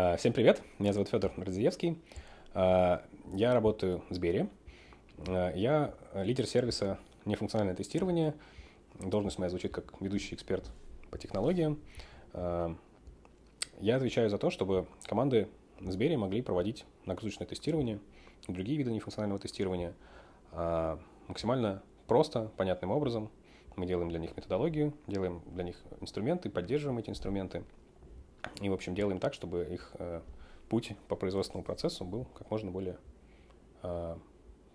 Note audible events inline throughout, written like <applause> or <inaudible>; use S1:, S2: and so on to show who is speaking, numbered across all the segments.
S1: А, всем привет, меня зовут Федор Радзиевский. А, я работаю в Сбере. А, я лидер сервиса нефункциональное тестирование. Должность моя звучит как ведущий эксперт по технологиям. Я отвечаю за то, чтобы команды в Сбере могли проводить нагрузочное тестирование другие виды нефункционального тестирования максимально просто, понятным образом. Мы делаем для них методологию, делаем для них инструменты, поддерживаем эти инструменты – и, в общем, делаем так, чтобы их э, путь по производственному процессу был как можно более э,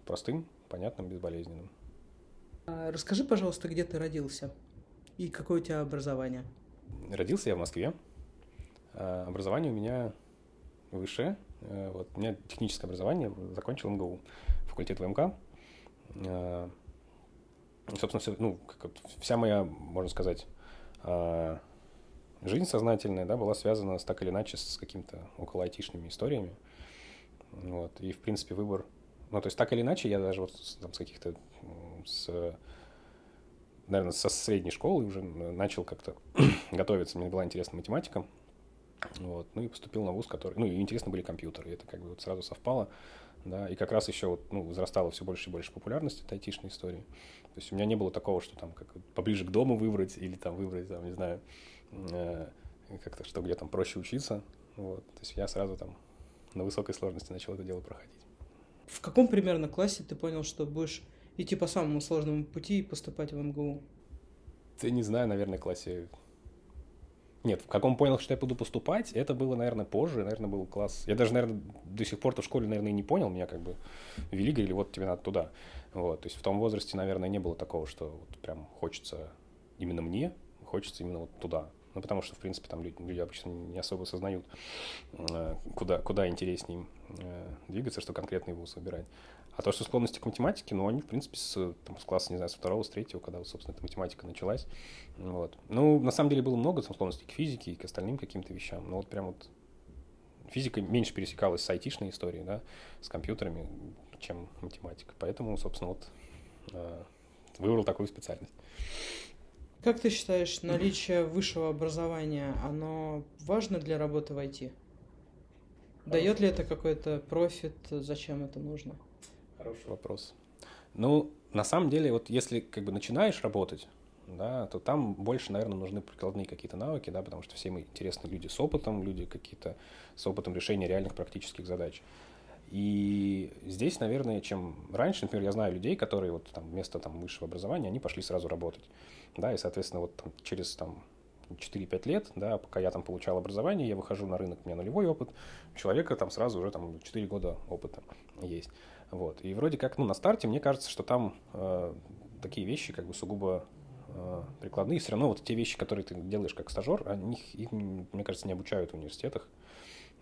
S1: простым, понятным, безболезненным.
S2: А, расскажи, пожалуйста, где ты родился и какое у тебя образование?
S1: Родился я в Москве. А, образование у меня высшее. Э, вот, у меня техническое образование, закончил МГУ, факультет ВМК. А, собственно, все, ну, как, вся моя, можно сказать, жизнь сознательная, да, была связана с, так или иначе с какими-то около айтишными историями. Вот. И, в принципе, выбор... Ну, то есть, так или иначе, я даже вот там, с каких-то... С, наверное, со средней школы уже начал как-то <clears throat> готовиться. Мне была интересна математика. Вот. Ну и поступил на вуз, который... Ну, и интересны были компьютеры. И это как бы вот сразу совпало. Да, и как раз еще вот, ну, возрастала все больше и больше популярность этой айтишной истории. То есть у меня не было такого, что там как поближе к дому выбрать или там выбрать, там, не знаю, как-то, что где там проще учиться. Вот. То есть я сразу там на высокой сложности начал это дело проходить.
S2: В каком примерно классе ты понял, что будешь идти по самому сложному пути и поступать в МГУ?
S1: Ты не знаю, наверное, классе... Нет, в каком понял, что я буду поступать, это было, наверное, позже, наверное, был класс... Я даже, наверное, до сих пор-то в школе, наверное, и не понял, меня как бы вели, говорили, вот тебе надо туда. Вот, то есть в том возрасте, наверное, не было такого, что вот прям хочется именно мне, хочется именно вот туда. Ну, потому что, в принципе, там люди, люди обычно не особо осознают, э, куда, куда интереснее им э, двигаться, что конкретный вуз выбирать. А то, что склонности к математике, ну, они, в принципе, с, там, с класса, не знаю, с второго, с третьего, когда, вот, собственно, эта математика началась. Вот. Ну, на самом деле было много там, склонностей к физике и к остальным каким-то вещам. Но вот прям вот физика меньше пересекалась с айтишной историей, да, с компьютерами, чем математика. Поэтому, собственно, вот э, выбрал такую специальность.
S2: Как ты считаешь, наличие высшего образования, оно важно для работы в IT? Дает ли это какой-то профит? Зачем это нужно?
S1: Хороший вопрос. Ну, на самом деле, вот если как бы начинаешь работать, да, то там больше, наверное, нужны прикладные какие-то навыки, да, потому что все мы интересны люди с опытом, люди какие-то с опытом решения реальных практических задач. И здесь, наверное, чем раньше, например, я знаю людей, которые вот там вместо там высшего образования, они пошли сразу работать, да, и, соответственно, вот там, через там 4-5 лет, да, пока я там получал образование, я выхожу на рынок, у меня нулевой опыт, у человека там сразу уже там 4 года опыта есть, вот. И вроде как, ну, на старте мне кажется, что там э, такие вещи как бы сугубо э, прикладные, все равно вот те вещи, которые ты делаешь как стажер, они, их, мне кажется, не обучают в университетах,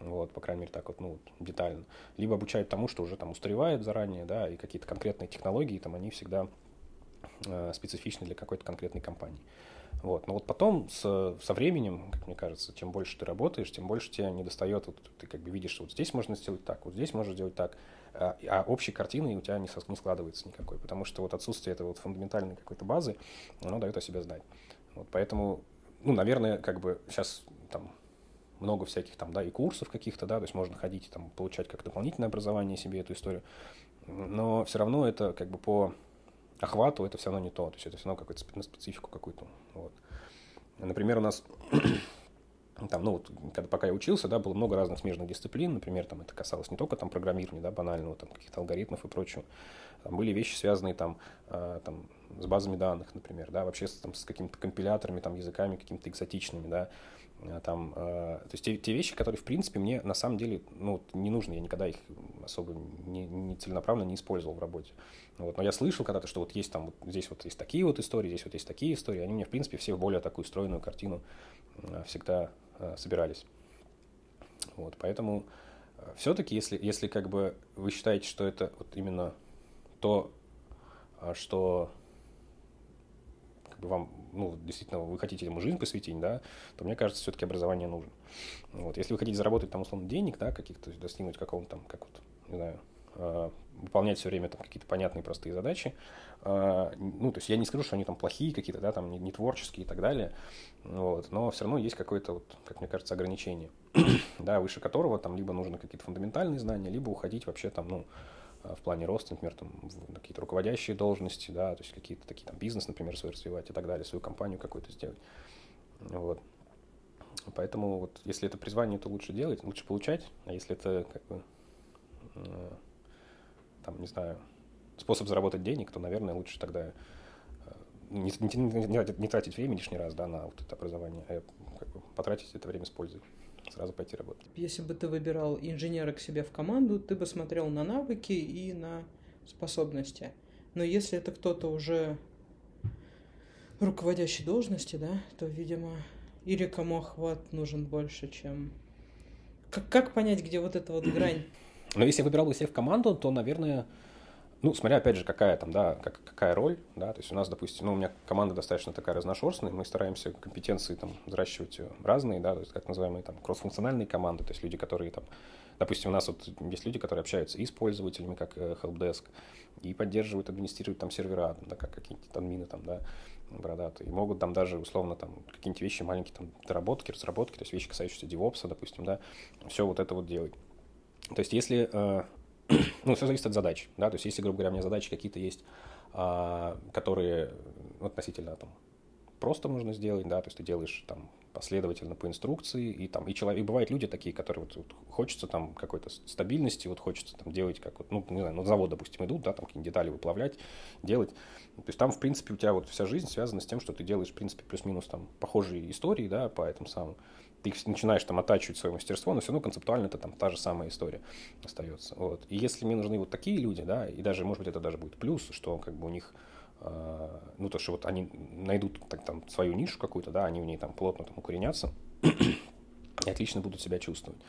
S1: вот, по крайней мере, так вот, ну, детально. Либо обучают тому, что уже там устаревает заранее, да, и какие-то конкретные технологии, там, они всегда э, специфичны для какой-то конкретной компании. Вот. Но вот потом с, со временем, как мне кажется, чем больше ты работаешь, тем больше тебе не достает, вот, ты как бы видишь, что вот здесь можно сделать так, вот здесь можно сделать так, а, а общей картины у тебя не, не складывается никакой, потому что вот отсутствие этой вот фундаментальной какой-то базы, оно дает о себе знать. Вот, поэтому, ну, наверное, как бы сейчас там много всяких там, да, и курсов каких-то, да, то есть можно ходить там получать как дополнительное образование себе эту историю, но все равно это как бы по охвату это все равно не то, то есть это все равно какую-то специфику какую-то, вот. Например, у нас <clears throat> там, ну, вот, когда, пока я учился, да, было много разных смежных дисциплин, например, там это касалось не только там программирования, да, банального, там каких-то алгоритмов и прочего, там были вещи, связанные там, э, там с базами данных, например, да, вообще там, с какими-то компиляторами, там, языками какими-то экзотичными, да, там, э, то есть те, те вещи, которые, в принципе, мне на самом деле ну, не нужны, я никогда их особо не, не целенаправленно не использовал в работе. Вот, но я слышал когда-то, что вот есть там, вот здесь вот есть такие вот истории, здесь вот есть такие истории, они мне, в принципе, все в более такую стройную картину э, всегда собирались. Вот, поэтому все-таки, если, если как бы вы считаете, что это вот именно то, что как бы вам ну, действительно, вы хотите ему жизнь посвятить, да, то мне кажется, все-таки образование нужно. Вот. Если вы хотите заработать там, условно, денег, да, каких-то, достигнуть какого-то там, как вот, не знаю, а, выполнять все время там какие-то понятные простые задачи. А, ну, то есть я не скажу, что они там плохие какие-то, да, там не, не творческие и так далее, вот, но все равно есть какое-то, вот, как мне кажется, ограничение, <clears throat> да, выше которого там либо нужны какие-то фундаментальные знания, либо уходить вообще там, ну, в плане роста, например, там, какие-то руководящие должности, да, то есть какие-то такие там бизнес, например, свой развивать и так далее, свою компанию какую-то сделать. Вот. Поэтому вот если это призвание, то лучше делать, лучше получать, а если это как бы э, там, не знаю, способ заработать денег, то, наверное, лучше тогда э, не, не, не, не тратить время лишний раз да, на вот это образование, а как бы, потратить это время с пользой, сразу пойти работать.
S2: Если бы ты выбирал инженера к себе в команду, ты бы смотрел на навыки и на способности. Но если это кто-то уже руководящей должности, да, то, видимо, или кому охват нужен больше, чем... Как, как понять, где вот эта вот грань?
S1: Но если я выбирал бы себе в команду, то, наверное, ну, смотря, опять же, какая там, да, как, какая роль, да, то есть у нас, допустим, ну, у меня команда достаточно такая разношерстная, мы стараемся компетенции там взращивать разные, да, то есть так называемые там кроссфункциональные команды, то есть люди, которые там, допустим, у нас вот есть люди, которые общаются и с пользователями, как э, helpdesk, и поддерживают, администрируют там сервера, да, как какие-то админы там, да, бородатые. И могут там даже условно там какие-нибудь вещи маленькие там доработки, разработки, то есть вещи, касающиеся DevOps, допустим, да, все вот это вот делать. То есть если, э, <clears throat> ну, все зависит от задач, да, то есть если, грубо говоря, у меня задачи какие-то есть, э, которые относительно там просто нужно сделать, да, то есть ты делаешь там последовательно по инструкции, и там, и человек, и бывают люди такие, которые вот, вот хочется там какой-то стабильности, вот хочется там делать, как вот, ну, не знаю, на завод, допустим, идут, да, там какие-нибудь детали выплавлять, делать. То есть там, в принципе, у тебя вот вся жизнь связана с тем, что ты делаешь, в принципе, плюс-минус там похожие истории, да, по этому самому. Ты начинаешь там оттачивать свое мастерство, но все равно концептуально это там та же самая история остается. Вот. И если мне нужны вот такие люди, да, и даже, может быть, это даже будет плюс, что как бы у них а, ну, то, что вот они найдут так, там, свою нишу какую-то, да, они в ней там плотно там укоренятся и отлично будут себя чувствовать.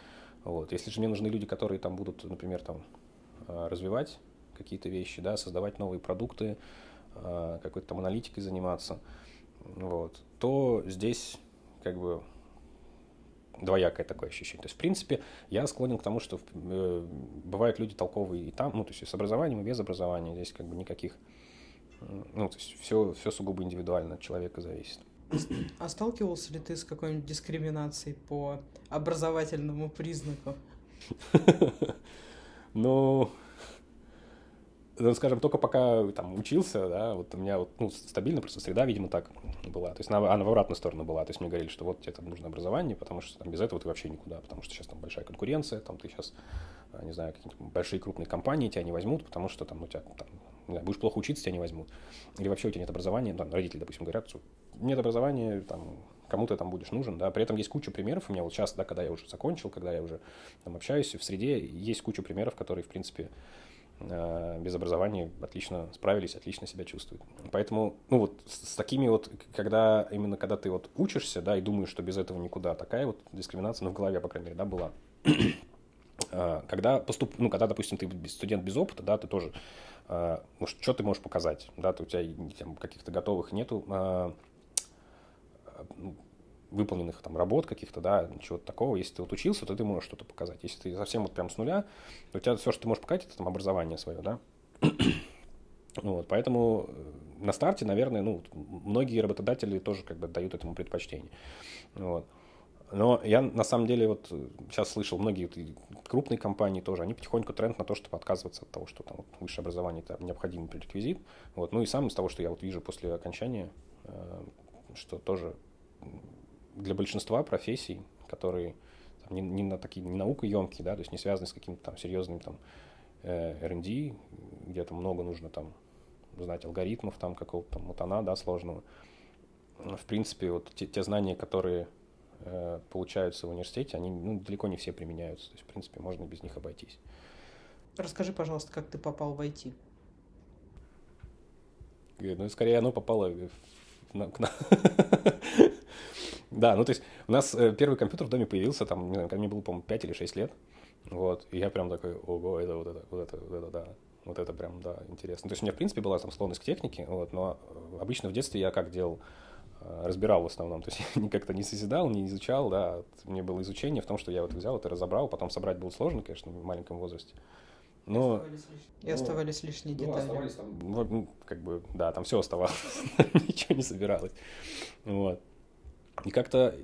S1: Вот. Если же мне нужны люди, которые там будут, например, там, а, развивать какие-то вещи, да, создавать новые продукты, а, какой-то там аналитикой заниматься, вот, то здесь как бы двоякое такое ощущение. То есть, в принципе, я склонен к тому, что э, бывают люди толковые и там, ну, то есть и с образованием, и без образования. Здесь как бы никаких ну, то есть все, все сугубо индивидуально от человека зависит.
S2: А сталкивался ли ты с какой-нибудь дискриминацией по образовательному признаку? <laughs>
S1: Ну, ну, скажем, только пока там учился, да, вот у меня вот, ну, стабильно просто среда, видимо, так была. То есть она, она в обратную сторону была. То есть мне говорили, что вот тебе там нужно образование, потому что там без этого ты вообще никуда, потому что сейчас там большая конкуренция, там ты сейчас, а, не знаю, какие-нибудь большие крупные компании тебя не возьмут, потому что там у тебя там не знаю, будешь плохо учиться, тебя не возьмут. Или вообще у тебя нет образования, там, родители, допустим, говорят, что нет образования, там, кому ты там будешь нужен, да, при этом есть куча примеров, у меня вот сейчас, да, когда я уже закончил, когда я уже там общаюсь в среде, есть куча примеров, которые, в принципе, без образования отлично справились, отлично себя чувствуют. Поэтому, ну вот с такими вот, когда именно когда ты вот учишься, да, и думаешь, что без этого никуда, такая вот дискриминация, ну, в голове, по крайней мере, да, была. Э, <clears throat> когда поступ, ну, когда, допустим, ты студент без опыта, да, ты тоже а, ну, что ты можешь показать, да, ты, у тебя там, каких-то готовых нету а, ну, выполненных там работ каких-то, да, чего-то такого. Если ты вот учился, то ты можешь что-то показать. Если ты совсем вот прям с нуля, то у тебя все, что ты можешь показать, это там образование свое, да. <clears throat> Вот, поэтому э, на старте, наверное, ну, многие работодатели тоже как бы дают этому предпочтение. Вот. Но я на самом деле вот сейчас слышал, многие крупные компании тоже, они потихоньку тренд на то, чтобы отказываться от того, что там высшее образование это необходимый пререквизит. Вот. Ну и сам из того, что я вот вижу после окончания, э, что тоже для большинства профессий, которые там, не, не на такие не наукоемкие, да, то есть не связаны с каким-то там серьезным там э, R&D, где то много нужно там знать алгоритмов там какого-то там мутана, да, сложного. В принципе, вот те, те знания, которые Э, получаются в университете, они ну, далеко не все применяются. То есть, в принципе, можно без них обойтись.
S2: Расскажи, пожалуйста, как ты попал в IT?
S1: Э, ну, скорее, оно попало в... <laughs> Да, ну то есть у нас э, первый компьютер в доме появился, там, не знаю, когда мне было, по-моему, 5 или 6 лет. Вот, и я прям такой, ого, это вот это, вот это, вот это, да. Вот это прям, да, интересно. То есть у меня, в принципе, была там склонность к технике, вот, но обычно в детстве я как делал, Э, разбирал в основном. То есть <laughs> я как-то не созидал, не изучал, да. Мне было изучение в том, что я вот взял это, разобрал, потом собрать было сложно, конечно, в маленьком возрасте. Но...
S2: И оставались лишние
S1: ну,
S2: детали.
S1: оставались там, ну, как бы, да, там все оставалось, <laughs> ничего не собиралось. Вот. И как-то,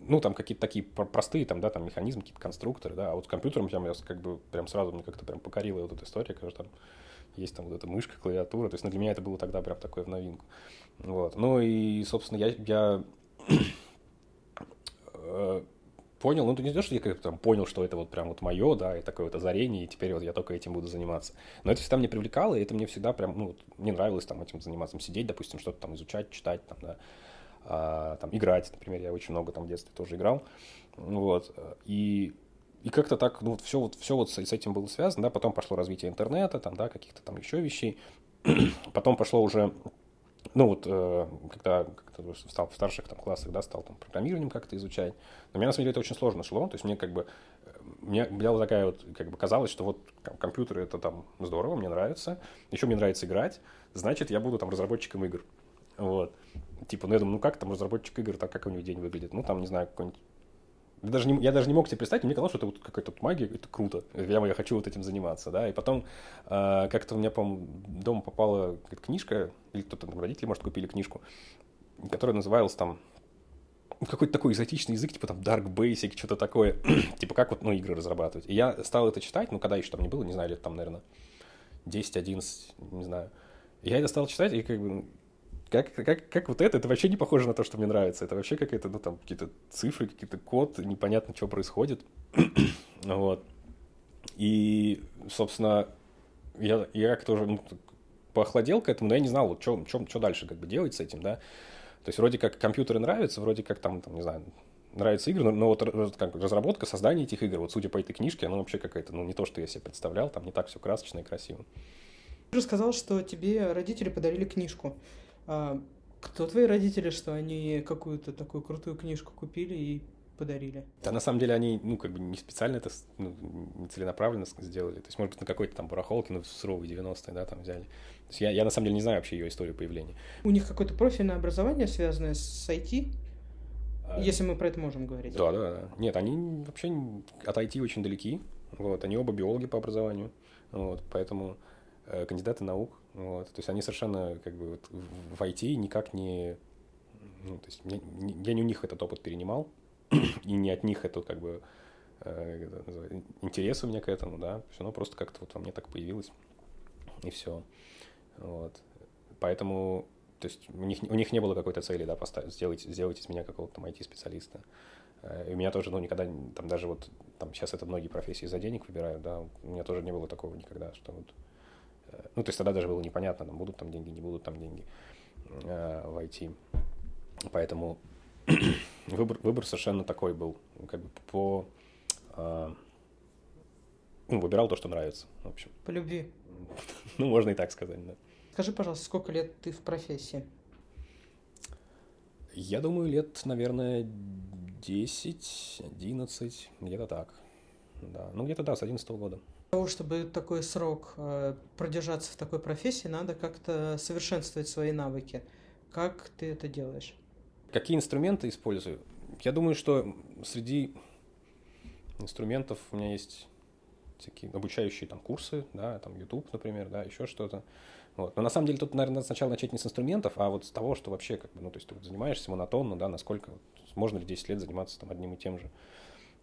S1: ну, там какие-то такие простые, там, да, там механизмы, какие-то конструкторы, да, а вот с компьютером я как бы прям сразу мне как-то прям покорила вот эта история, когда там есть там вот эта мышка, клавиатура, то есть ну, для меня это было тогда прям такое в новинку. Вот. Ну и, собственно, я, я э, понял, ну, не то, что я как-то там понял, что это вот прям вот мое, да, и такое вот озарение, и теперь вот я только этим буду заниматься. Но это всегда мне привлекало, и это мне всегда прям, ну, мне нравилось там этим заниматься, сидеть, допустим, что-то там изучать, читать, там, да, а, там, играть, например, я очень много там в детстве тоже играл, вот, и и как-то так, ну, вот все вот, все вот с, этим было связано, да, потом пошло развитие интернета, там, да, каких-то там еще вещей, <clears throat> потом пошло уже ну вот, э, когда, когда стал в старших там, классах, да, стал там программированием как-то изучать, но мне на самом деле это очень сложно шло, то есть мне как бы, мне была такая вот, как бы казалось, что вот компьютеры это там здорово, мне нравится, еще мне нравится играть, значит, я буду там разработчиком игр, вот. Типа, ну я думаю, ну как там разработчик игр, так как у него день выглядит? Ну там, не знаю, какой-нибудь я даже, не, я даже не мог себе представить, мне казалось, что это вот какая-то магия, это круто, я, я хочу вот этим заниматься, да, и потом э, как-то у меня, по-моему, дома попала книжка, или кто-то, там, родители, может, купили книжку, которая называлась там какой-то такой экзотичный язык, типа там Dark Basic, что-то такое, <clears throat> типа как вот, ну, игры разрабатывать. И я стал это читать, ну, когда еще там не было, не знаю, лет там, наверное, 10-11, не знаю. Я это стал читать, и как бы как, как, как вот это, это вообще не похоже на то, что мне нравится. Это вообще какая-то, ну, там, какие-то цифры, какие-то код, непонятно, что происходит. <clears throat> вот. И, собственно, я, я как-то уже ну, поохладел к этому, но я не знал, вот, что, дальше как бы делать с этим, да. То есть вроде как компьютеры нравятся, вроде как там, там не знаю, нравятся игры, но, но вот как, разработка, создание этих игр, вот судя по этой книжке, оно вообще какая-то, ну, не то, что я себе представлял, там не так все красочно и красиво.
S2: Ты рассказал, что тебе родители подарили книжку. А кто твои родители, что они какую-то такую крутую книжку купили и подарили?
S1: Да, на самом деле они, ну, как бы не специально это, ну, не целенаправленно сделали. То есть, может быть, на какой-то там барахолке, ну, суровые 90-е, да, там взяли. То есть я, я на самом деле не знаю вообще ее историю появления.
S2: У них какое-то профильное образование, связанное с IT? А... Если мы про это можем говорить.
S1: Да, да, да. Нет, они вообще от IT очень далеки. Вот, они оба биологи по образованию. Вот, поэтому э, кандидаты наук. Вот, то есть они совершенно как бы вот, в IT никак не... Ну, то есть я, я не у них этот опыт перенимал, <clears throat> и не от них это как бы э, интерес у меня к этому, да, все равно просто как-то вот во мне так появилось, и все. Вот. Поэтому, то есть у них, у них не было какой-то цели, да, поставить, сделать, сделать из меня какого-то там IT-специалиста. Э, и у меня тоже, ну, никогда, там даже вот, там сейчас это многие профессии за денег выбирают, да, у меня тоже не было такого никогда, что вот ну, то есть тогда даже было непонятно, там будут там деньги, не будут там деньги э, в IT. Поэтому <clears throat> выбор, выбор совершенно такой был, как бы по... Э, ну, выбирал то, что нравится, в общем.
S2: По любви. <laughs>
S1: ну, можно и так сказать, да.
S2: Скажи, пожалуйста, сколько лет ты в профессии?
S1: Я думаю, лет, наверное, 10, 11, где-то так. Да, ну где-то да, с 11 года
S2: того, чтобы такой срок э, продержаться в такой профессии, надо как-то совершенствовать свои навыки. Как ты это делаешь?
S1: Какие инструменты использую? Я думаю, что среди инструментов у меня есть всякие обучающие там курсы, да, там YouTube, например, да, еще что-то. Вот. Но на самом деле тут, наверное, надо сначала начать не с инструментов, а вот с того, что вообще, как бы, ну, то есть ты вот занимаешься монотонно, да, насколько, вот, можно ли 10 лет заниматься там одним и тем же.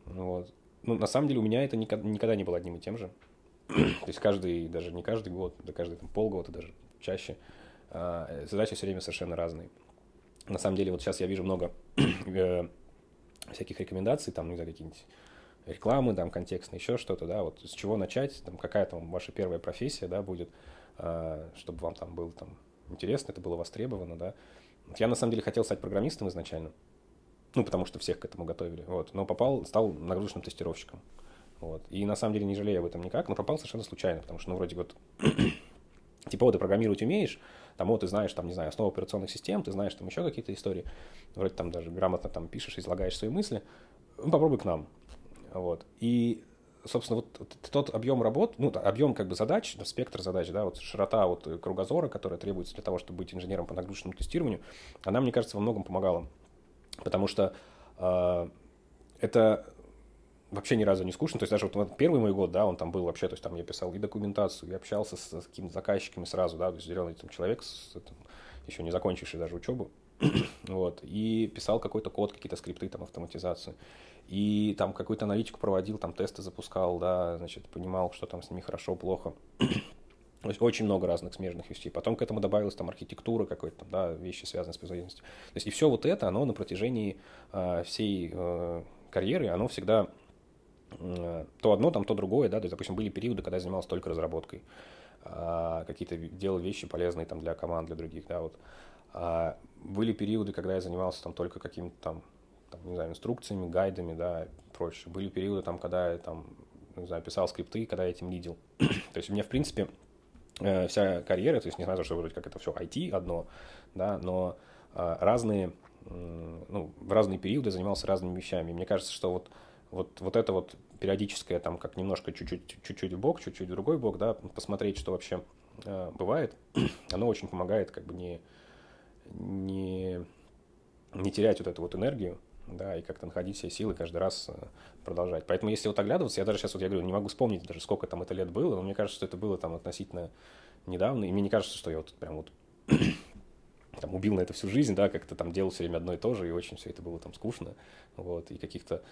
S1: Вот ну, на самом деле у меня это никогда, не было одним и тем же. <clears throat> То есть каждый, даже не каждый год, да каждый там, полгода, даже чаще, э, задачи все время совершенно разные. На самом деле, вот сейчас я вижу много <clears throat> э, всяких рекомендаций, там, не знаю, какие-нибудь рекламы, там, контекстные, еще что-то, да, вот с чего начать, там, какая там ваша первая профессия, да, будет, э, чтобы вам там было там интересно, это было востребовано, да. Я, на самом деле, хотел стать программистом изначально, ну, потому что всех к этому готовили, вот, но попал, стал нагрузочным тестировщиком, вот, и на самом деле не жалею об этом никак, но попал совершенно случайно, потому что, ну, вроде вот, <clears throat> типа, вот, ты программировать умеешь, там, вот, ты знаешь, там, не знаю, основу операционных систем, ты знаешь там еще какие-то истории, вроде там даже грамотно там пишешь, излагаешь свои мысли, ну, попробуй к нам, вот, и собственно, вот тот объем работ, ну, объем как бы задач, спектр задач, да, вот широта вот кругозора, которая требуется для того, чтобы быть инженером по нагрузочному тестированию, она, мне кажется, во многом помогала Потому что э, это вообще ни разу не скучно. То есть даже вот первый мой год, да, он там был вообще, то есть там я писал и документацию, и общался с, с какими-то заказчиками сразу, да, то есть зеленый там человек, с, там, еще не закончивший даже учебу, <clears throat> вот, и писал какой-то код, какие-то скрипты, там, автоматизацию, и там какую-то аналитику проводил, там тесты запускал, да, значит, понимал, что там с ними хорошо, плохо. <clears throat> То есть очень много разных смежных вещей. Потом к этому добавилась там архитектура какой-то, да, вещи, связанные с производительностью. То есть и все вот это, оно на протяжении э, всей э, карьеры, оно всегда э, то одно, там, то другое, да, то есть, допустим, были периоды, когда я занимался только разработкой, э, какие-то делал вещи полезные там для команд, для других, да, вот. А были периоды, когда я занимался там только какими-то там, там, не знаю, инструкциями, гайдами, да, прочее. Были периоды там, когда я там, не знаю, писал скрипты, когда я этим лидил. <clears throat> то есть у меня, в принципе, Э, вся карьера, то есть на то, что вроде как это все IT одно, да, но э, разные, ну, в разные периоды занимался разными вещами. мне кажется, что вот, вот, вот это вот периодическое, там, как немножко чуть-чуть, чуть-чуть в бок, чуть-чуть в другой бок, да, посмотреть, что вообще э, бывает, <clears throat> оно очень помогает как бы не, не, не терять вот эту вот энергию, да, и как-то находить все силы каждый раз э, продолжать. Поэтому если вот оглядываться, я даже сейчас вот, я говорю, не могу вспомнить даже, сколько там это лет было, но мне кажется, что это было там относительно недавно, и мне не кажется, что я вот прям вот <coughs> там убил на это всю жизнь, да, как-то там делал все время одно и то же, и очень все это было там скучно, вот, и каких-то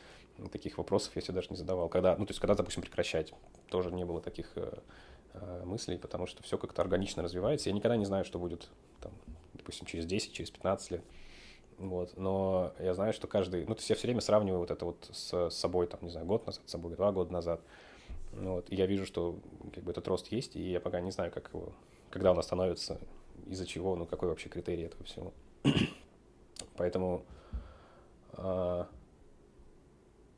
S1: таких вопросов я себе даже не задавал. Когда, ну, то есть, когда, допустим, прекращать, тоже не было таких э, э, мыслей, потому что все как-то органично развивается. Я никогда не знаю, что будет, там, допустим, через 10, через 15 лет. Вот. Но я знаю, что каждый... Ну, то есть я все время сравниваю вот это вот с, собой, там, не знаю, год назад, с собой два года назад. Ну вот. И я вижу, что как бы этот рост есть, и я пока не знаю, как его... Когда он остановится, из-за чего, ну, какой вообще критерий этого всего. <clears throat> Поэтому... А,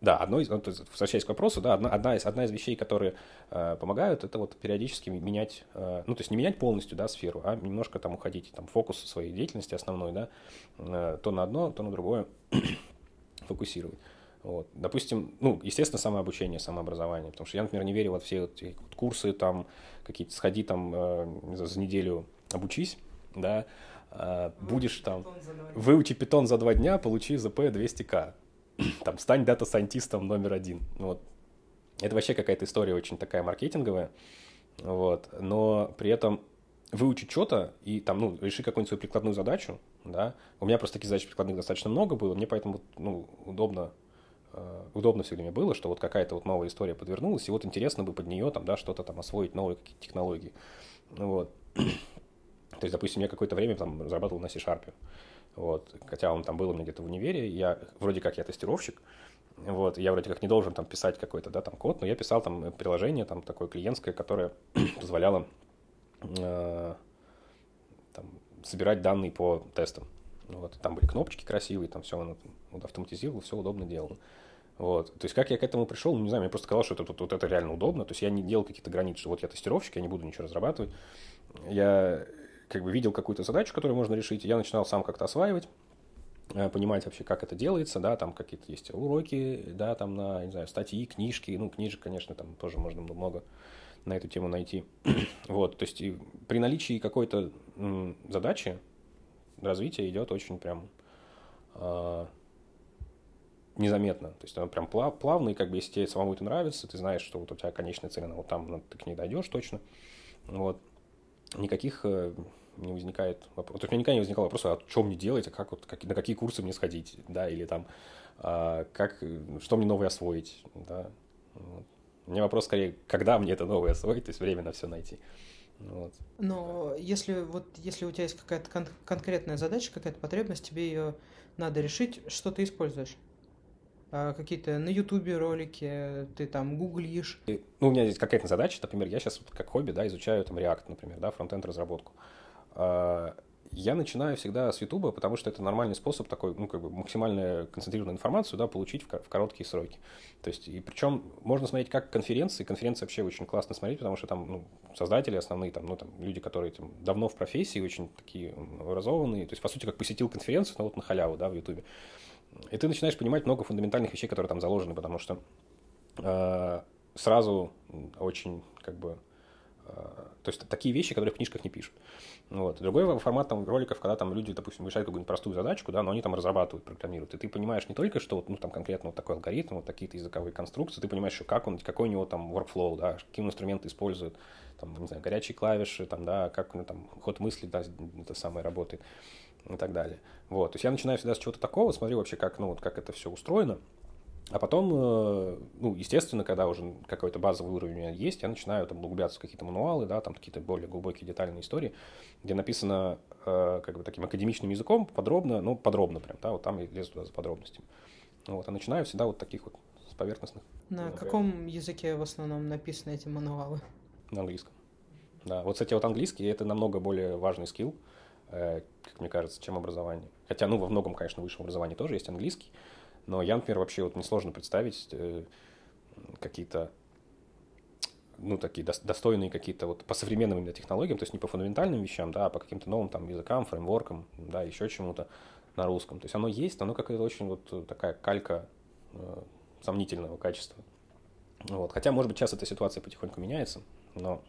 S1: да, одно из, ну, возвращаясь к вопросу, да, одна, одна, из, одна из вещей, которые э, помогают, это вот периодически менять, э, ну, то есть не менять полностью, да, сферу, а немножко там уходить, там, фокус своей деятельности основной, да, э, то на одно, то на другое <clears throat> фокусировать. Вот. Допустим, ну, естественно, самообучение, самообразование, потому что я, например, не верю во все вот эти вот курсы, там, какие-то, сходи там э, за, за неделю обучись, да, э, будешь там, выучи Python за два дня, получи ЗП 200к <clears throat> там, стань data scientist ом номер один. Ну вот. Это вообще какая-то история очень такая маркетинговая, вот, но при этом выучить что-то и там, ну, реши какую-нибудь свою прикладную задачу, да, у меня просто таких задач прикладных достаточно много было, мне поэтому, ну, удобно, э, удобно все время было, что вот какая-то вот новая история подвернулась, и вот интересно бы под нее там, да, что-то там освоить, новые какие-то технологии, вот. <clears throat> То есть, допустим, я какое-то время там разрабатывал на C-Sharp, вот, хотя он там был у меня где-то в универе, я, вроде как я тестировщик, вот, я вроде как не должен там писать какой-то, да, там код, но я писал там приложение, там такое клиентское, которое <clears throat> позволяло э, там, собирать данные по тестам. Вот, там были кнопочки красивые, там все он вот, автоматизировал, все удобно делал. Вот. То есть, как я к этому пришел, не знаю, мне просто сказал, что это, вот, вот это реально удобно. То есть, я не делал каких-то границ, что вот я тестировщик, я не буду ничего разрабатывать. Я как бы видел какую-то задачу, которую можно решить, я начинал сам как-то осваивать, э, понимать вообще, как это делается, да, там какие-то есть уроки, да, там на, не знаю, статьи, книжки, ну, книжек, конечно, там тоже можно много на эту тему найти. <clears throat> вот, то есть при наличии какой-то задачи развитие идет очень прям э, незаметно. То есть оно прям плав, плавно, и как бы если тебе самому это нравится, ты знаешь, что вот у тебя конечная цель, она вот там, ну, ты к ней дойдешь точно. Вот. Никаких э, не возникает вопрос. То есть у меня никогда не возникало вопроса, а что мне делать, а как вот, как, на какие курсы мне сходить, да, или там, а, как, что мне новое освоить, да. Вот. У меня вопрос скорее, когда мне это новое освоить, то есть время на все найти. Вот.
S2: Но если вот если у тебя есть какая-то кон- конкретная задача, какая-то потребность, тебе ее надо решить, что ты используешь? А какие-то на Ютубе ролики, ты там гуглишь.
S1: И, ну, у меня здесь какая-то задача, например, я сейчас как хобби, да, изучаю там React, например, да, фронтенд разработку. А, я начинаю всегда с Ютуба, потому что это нормальный способ такой, ну, как бы максимально концентрированную информацию, да, получить в, в короткие сроки. То есть, и причем можно смотреть как конференции, конференции вообще очень классно смотреть, потому что там, ну, создатели основные, там, ну, там, люди, которые там, давно в профессии, очень такие образованные, то есть, по сути, как посетил конференцию, но вот на халяву, да, в Ютубе. И ты начинаешь понимать много фундаментальных вещей, которые там заложены, потому что э, сразу очень, как бы, То есть такие вещи, которые в книжках не пишут. Вот. Другой формат там, роликов, когда там люди, допустим, решают какую-нибудь простую задачку, да, но они там разрабатывают, программируют. И ты понимаешь не только, что вот, ну, там конкретно вот такой алгоритм, вот такие-то языковые конструкции, ты понимаешь, что как он, какой у него там workflow, да, какие инструменты использует, там, не знаю, горячие клавиши, там, да, как ну, там, ход мысли, да, это самое работает и так далее. Вот. То есть я начинаю всегда с чего-то такого, смотрю вообще, как, ну, вот, как это все устроено, а потом, э, ну, естественно, когда уже какой-то базовый уровень у меня есть, я начинаю там углубляться в какие-то мануалы, да, там какие-то более глубокие детальные истории, где написано э, как бы таким академичным языком, подробно, ну, подробно прям, да, вот там я лезу туда за подробностями. Вот, а начинаю всегда вот таких вот с поверхностных.
S2: На например. каком языке в основном написаны эти мануалы?
S1: На английском. Да, вот, кстати, вот английский это намного более важный скилл, э, как мне кажется, чем образование. Хотя, ну, во многом, конечно, в высшем образовании тоже есть английский, но я, например, вообще вот несложно представить э, какие-то ну, такие достойные какие-то вот по современным именно технологиям, то есть не по фундаментальным вещам, да, а по каким-то новым там языкам, фреймворкам, да, еще чему-то на русском. То есть оно есть, оно какая-то очень вот такая калька э, сомнительного качества. Вот. Хотя, может быть, сейчас эта ситуация потихоньку меняется, но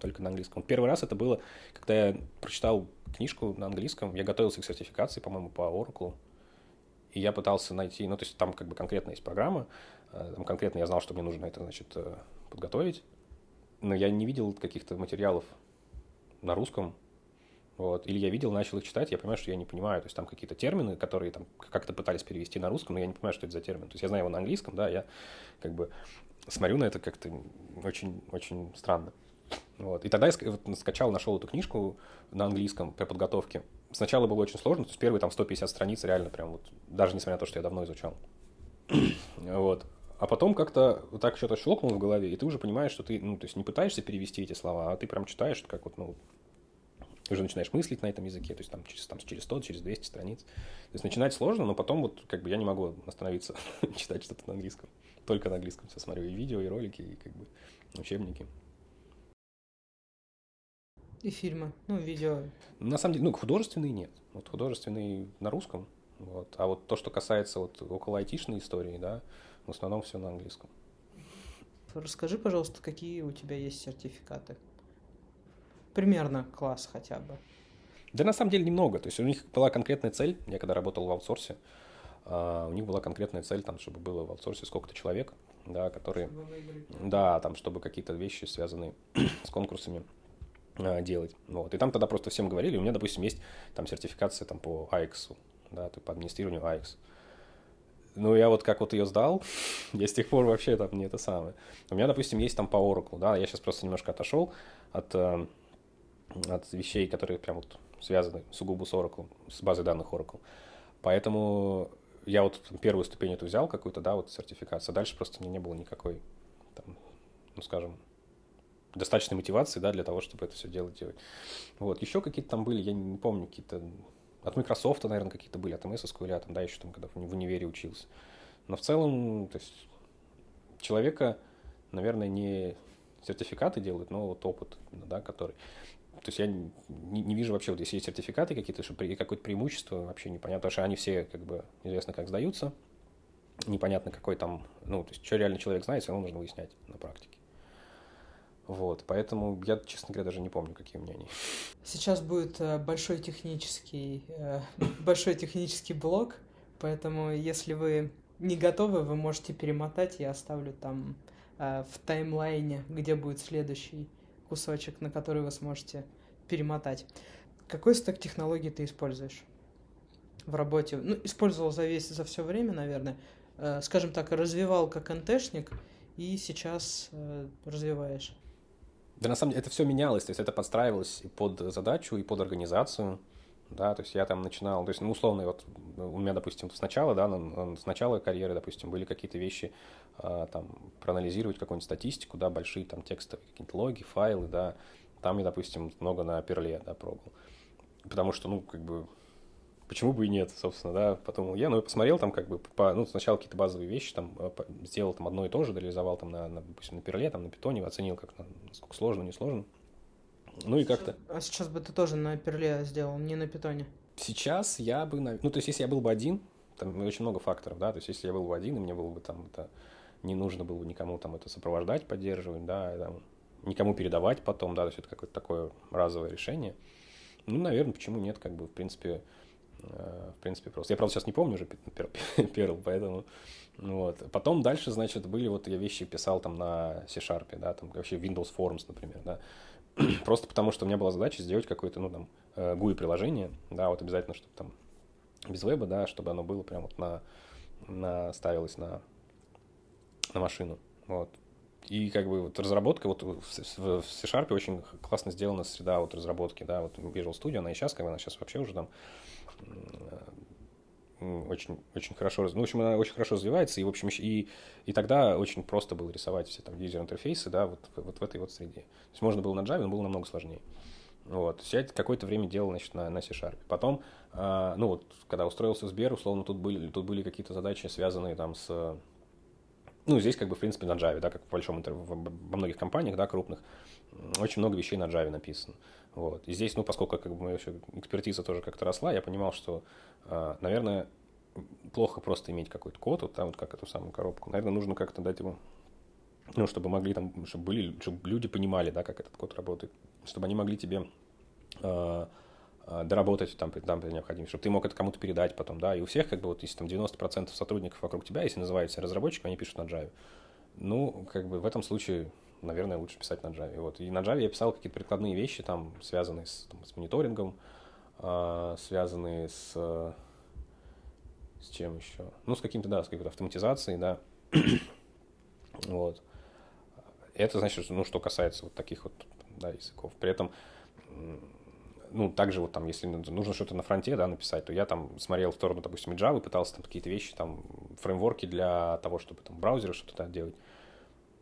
S1: только на английском. Первый раз это было, когда я прочитал книжку на английском, я готовился к сертификации, по-моему, по Oracle, и я пытался найти, ну, то есть там как бы конкретно есть программа, э, там конкретно я знал, что мне нужно это, значит, э, подготовить, но я не видел каких-то материалов на русском, вот. Или я видел, начал их читать, я понимаю, что я не понимаю. То есть там какие-то термины, которые там как-то пытались перевести на русском, но я не понимаю, что это за термин. То есть я знаю его на английском, да, я как бы смотрю на это как-то очень, очень странно. Вот. И тогда я вот, скачал, нашел эту книжку на английском при подготовке сначала было очень сложно, то есть первые там 150 страниц реально прям вот, даже несмотря на то, что я давно изучал. <clears throat> вот. А потом как-то вот так что-то щелкнуло в голове, и ты уже понимаешь, что ты, ну, то есть не пытаешься перевести эти слова, а ты прям читаешь, как вот, ну, уже начинаешь мыслить на этом языке, то есть там через, там, через 100, через 200 страниц. То есть начинать сложно, но потом вот как бы я не могу остановиться <laughs> читать что-то на английском. Только на английском все смотрю, и видео, и ролики, и как бы учебники.
S2: И фильмы, ну, видео.
S1: На самом деле, ну, художественные нет. Вот художественные на русском. Вот. А вот то, что касается вот около айтишной истории, да, в основном все на английском.
S2: Расскажи, пожалуйста, какие у тебя есть сертификаты? Примерно класс хотя бы.
S1: Да на самом деле немного. То есть у них была конкретная цель. Я когда работал в аутсорсе, Uh, у них была конкретная цель, там, чтобы было в аутсорсе сколько-то человек, да, которые, да, там, чтобы какие-то вещи, связанные <clears throat> с конкурсами, а, делать. Вот. И там тогда просто всем говорили, у меня, допустим, есть там сертификация там, по AX, да, по администрированию AX. Ну, я вот как вот ее сдал, <laughs> я с тех пор вообще там не это самое. У меня, допустим, есть там по Oracle, да, я сейчас просто немножко отошел от, э, от вещей, которые прям вот связаны сугубо с Oracle, с базой данных Oracle. Поэтому я вот первую ступень эту взял какую-то, да, вот сертификацию, а дальше просто мне не было никакой, там, ну, скажем, достаточной мотивации, да, для того, чтобы это все делать, делать. Вот, еще какие-то там были, я не помню, какие-то от Microsoft, наверное, какие-то были, от MS SQL, там, да, еще там, когда в универе учился. Но в целом, то есть, человека, наверное, не сертификаты делают, но вот опыт, да, который... То есть я не, не вижу вообще, вот если есть сертификаты какие-то, что при, какое-то преимущество, вообще непонятно, потому что они все, как бы, известно, как сдаются, непонятно, какой там, ну, то есть, что реально человек знает, все равно нужно выяснять на практике. Вот, поэтому я, честно говоря, даже не помню, какие у меня они.
S2: Сейчас будет э, большой технический, э, <laughs> большой технический блок, поэтому если вы не готовы, вы можете перемотать, я оставлю там э, в таймлайне, где будет следующий кусочек, на который вы сможете перемотать. Какой стек технологий ты используешь в работе? Ну, использовал за весь, за все время, наверное. Скажем так, развивал как НТшник и сейчас развиваешь.
S1: Да на самом деле это все менялось, то есть это подстраивалось и под задачу, и под организацию. Да, то есть я там начинал, то есть, ну, условно, вот у меня, допустим, сначала, да, с начала карьеры, допустим, были какие-то вещи, а, там, проанализировать какую-нибудь статистику, да, большие там текстовые какие-то логи, файлы, да, там я, допустим, много на перле, да, пробовал. Потому что, ну, как бы, почему бы и нет, собственно, да, потом я, ну, посмотрел там как бы, по, ну, сначала какие-то базовые вещи, там, э, сделал там одно и то же, реализовал там на, на допустим, на перле, там, на питоне, оценил, как, насколько сложно, не сложно. Ну и как-то.
S2: А сейчас бы ты тоже на перле сделал, не на питоне?
S1: Сейчас я бы, ну, то есть, если я был бы один, там очень много факторов, да, то есть, если я был бы один, и мне было бы там это, не нужно было бы никому там это сопровождать, поддерживать, да, там, никому передавать потом, да, то есть это какое-то такое разовое решение. Ну, наверное, почему нет, как бы, в принципе, в принципе, просто. Я, правда, сейчас не помню уже Perl, <laughs> поэтому, вот. Потом дальше, значит, были вот я вещи писал там на C-Sharp, да, там вообще Windows Forms, например, да, <clears throat> просто потому что у меня была задача сделать какое-то, ну, там, GUI-приложение, да, вот обязательно, чтобы там без веба, да, чтобы оно было прям вот на, на ставилось на, на машину, вот. И как бы вот разработка, вот в C-Sharp очень классно сделана среда вот разработки, да, вот Visual Studio, она и сейчас, как бы она сейчас вообще уже там очень, очень хорошо, ну, в общем, она очень хорошо развивается, и, в общем, и, и тогда очень просто было рисовать все там юзер-интерфейсы, да, вот, вот в этой вот среде. То есть можно было на Java, но было намного сложнее. Вот. Я какое-то время делал, значит, на, на C-Sharp. Потом, э, ну вот, когда устроился в Сбер, условно, тут были, тут были какие-то задачи, связанные там с... Ну, здесь, как бы, в принципе, на Java, да, как в большом, во многих компаниях, да, крупных, очень много вещей на Java написано. Вот. И здесь, ну, поскольку как бы моя экспертиза тоже как-то росла, я понимал, что, э, наверное, плохо просто иметь какой-то код, вот там вот как эту самую коробку. Наверное, нужно как-то дать ему, ну, чтобы могли там, чтобы были, чтобы люди понимали, да, как этот код работает, чтобы они могли тебе э, доработать там, там при чтобы ты мог это кому-то передать потом, да, и у всех, как бы, вот, если там 90% сотрудников вокруг тебя, если называются разработчиком, они пишут на Java. Ну, как бы в этом случае, наверное, лучше писать на Java. Вот. И на Java я писал какие-то прикладные вещи, там, связанные с, там, с мониторингом, э, связанные с, с чем еще? Ну, с каким-то, да, с какой-то автоматизацией, да. <coughs> вот. Это значит, ну, что касается вот таких вот да, языков. При этом ну, также вот там, если нужно что-то на фронте, да, написать, то я там смотрел в сторону, допустим, Java, пытался там какие-то вещи, там, фреймворки для того, чтобы там браузеры что-то да, делать.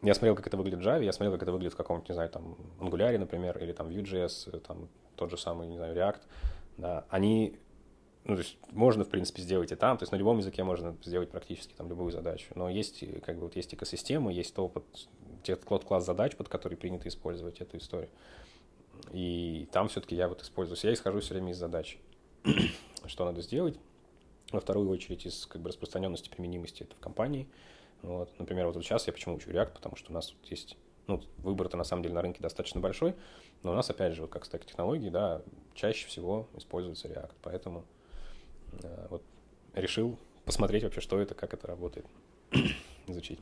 S1: Я смотрел, как это выглядит в Java, я смотрел, как это выглядит в каком-нибудь, не знаю, там, Angular, например, или там Vue.js, там, тот же самый, не знаю, React, да, они, ну, то есть можно, в принципе, сделать и там, то есть на любом языке можно сделать практически там любую задачу, но есть, как бы, вот есть экосистема, есть то, под, тот класс задач, под который принято использовать эту историю. И там все-таки я вот использую. Я исхожу все время из задачи. <clears throat> что надо сделать? Во вторую очередь из как бы, распространенности применимости это в компании. Вот. Например, вот сейчас я почему учу React, потому что у нас вот есть ну, выбор-то на самом деле на рынке достаточно большой, но у нас, опять же, вот как стек технологий, да, чаще всего используется React. Поэтому э, вот решил посмотреть вообще, что это, как это работает, <coughs> изучить.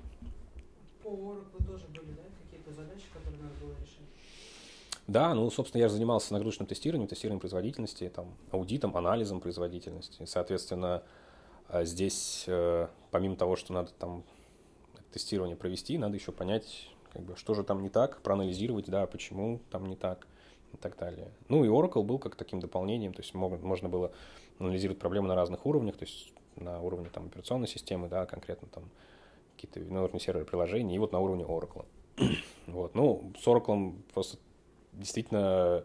S2: По Oracle тоже были, да, какие-то задачи, которые надо было решить?
S1: Да, ну, собственно, я же занимался нагрузочным тестированием, тестированием производительности, там, аудитом, анализом производительности. Соответственно, э, здесь, э, помимо того, что надо там тестирование провести, надо еще понять, как бы, что же там не так, проанализировать, да, почему там не так и так далее. Ну и Oracle был как таким дополнением, то есть можно было анализировать проблемы на разных уровнях, то есть на уровне там, операционной системы, да, конкретно там какие-то на уровне сервера приложений, и вот на уровне Oracle. <clears throat> вот. Ну, с Oracle просто действительно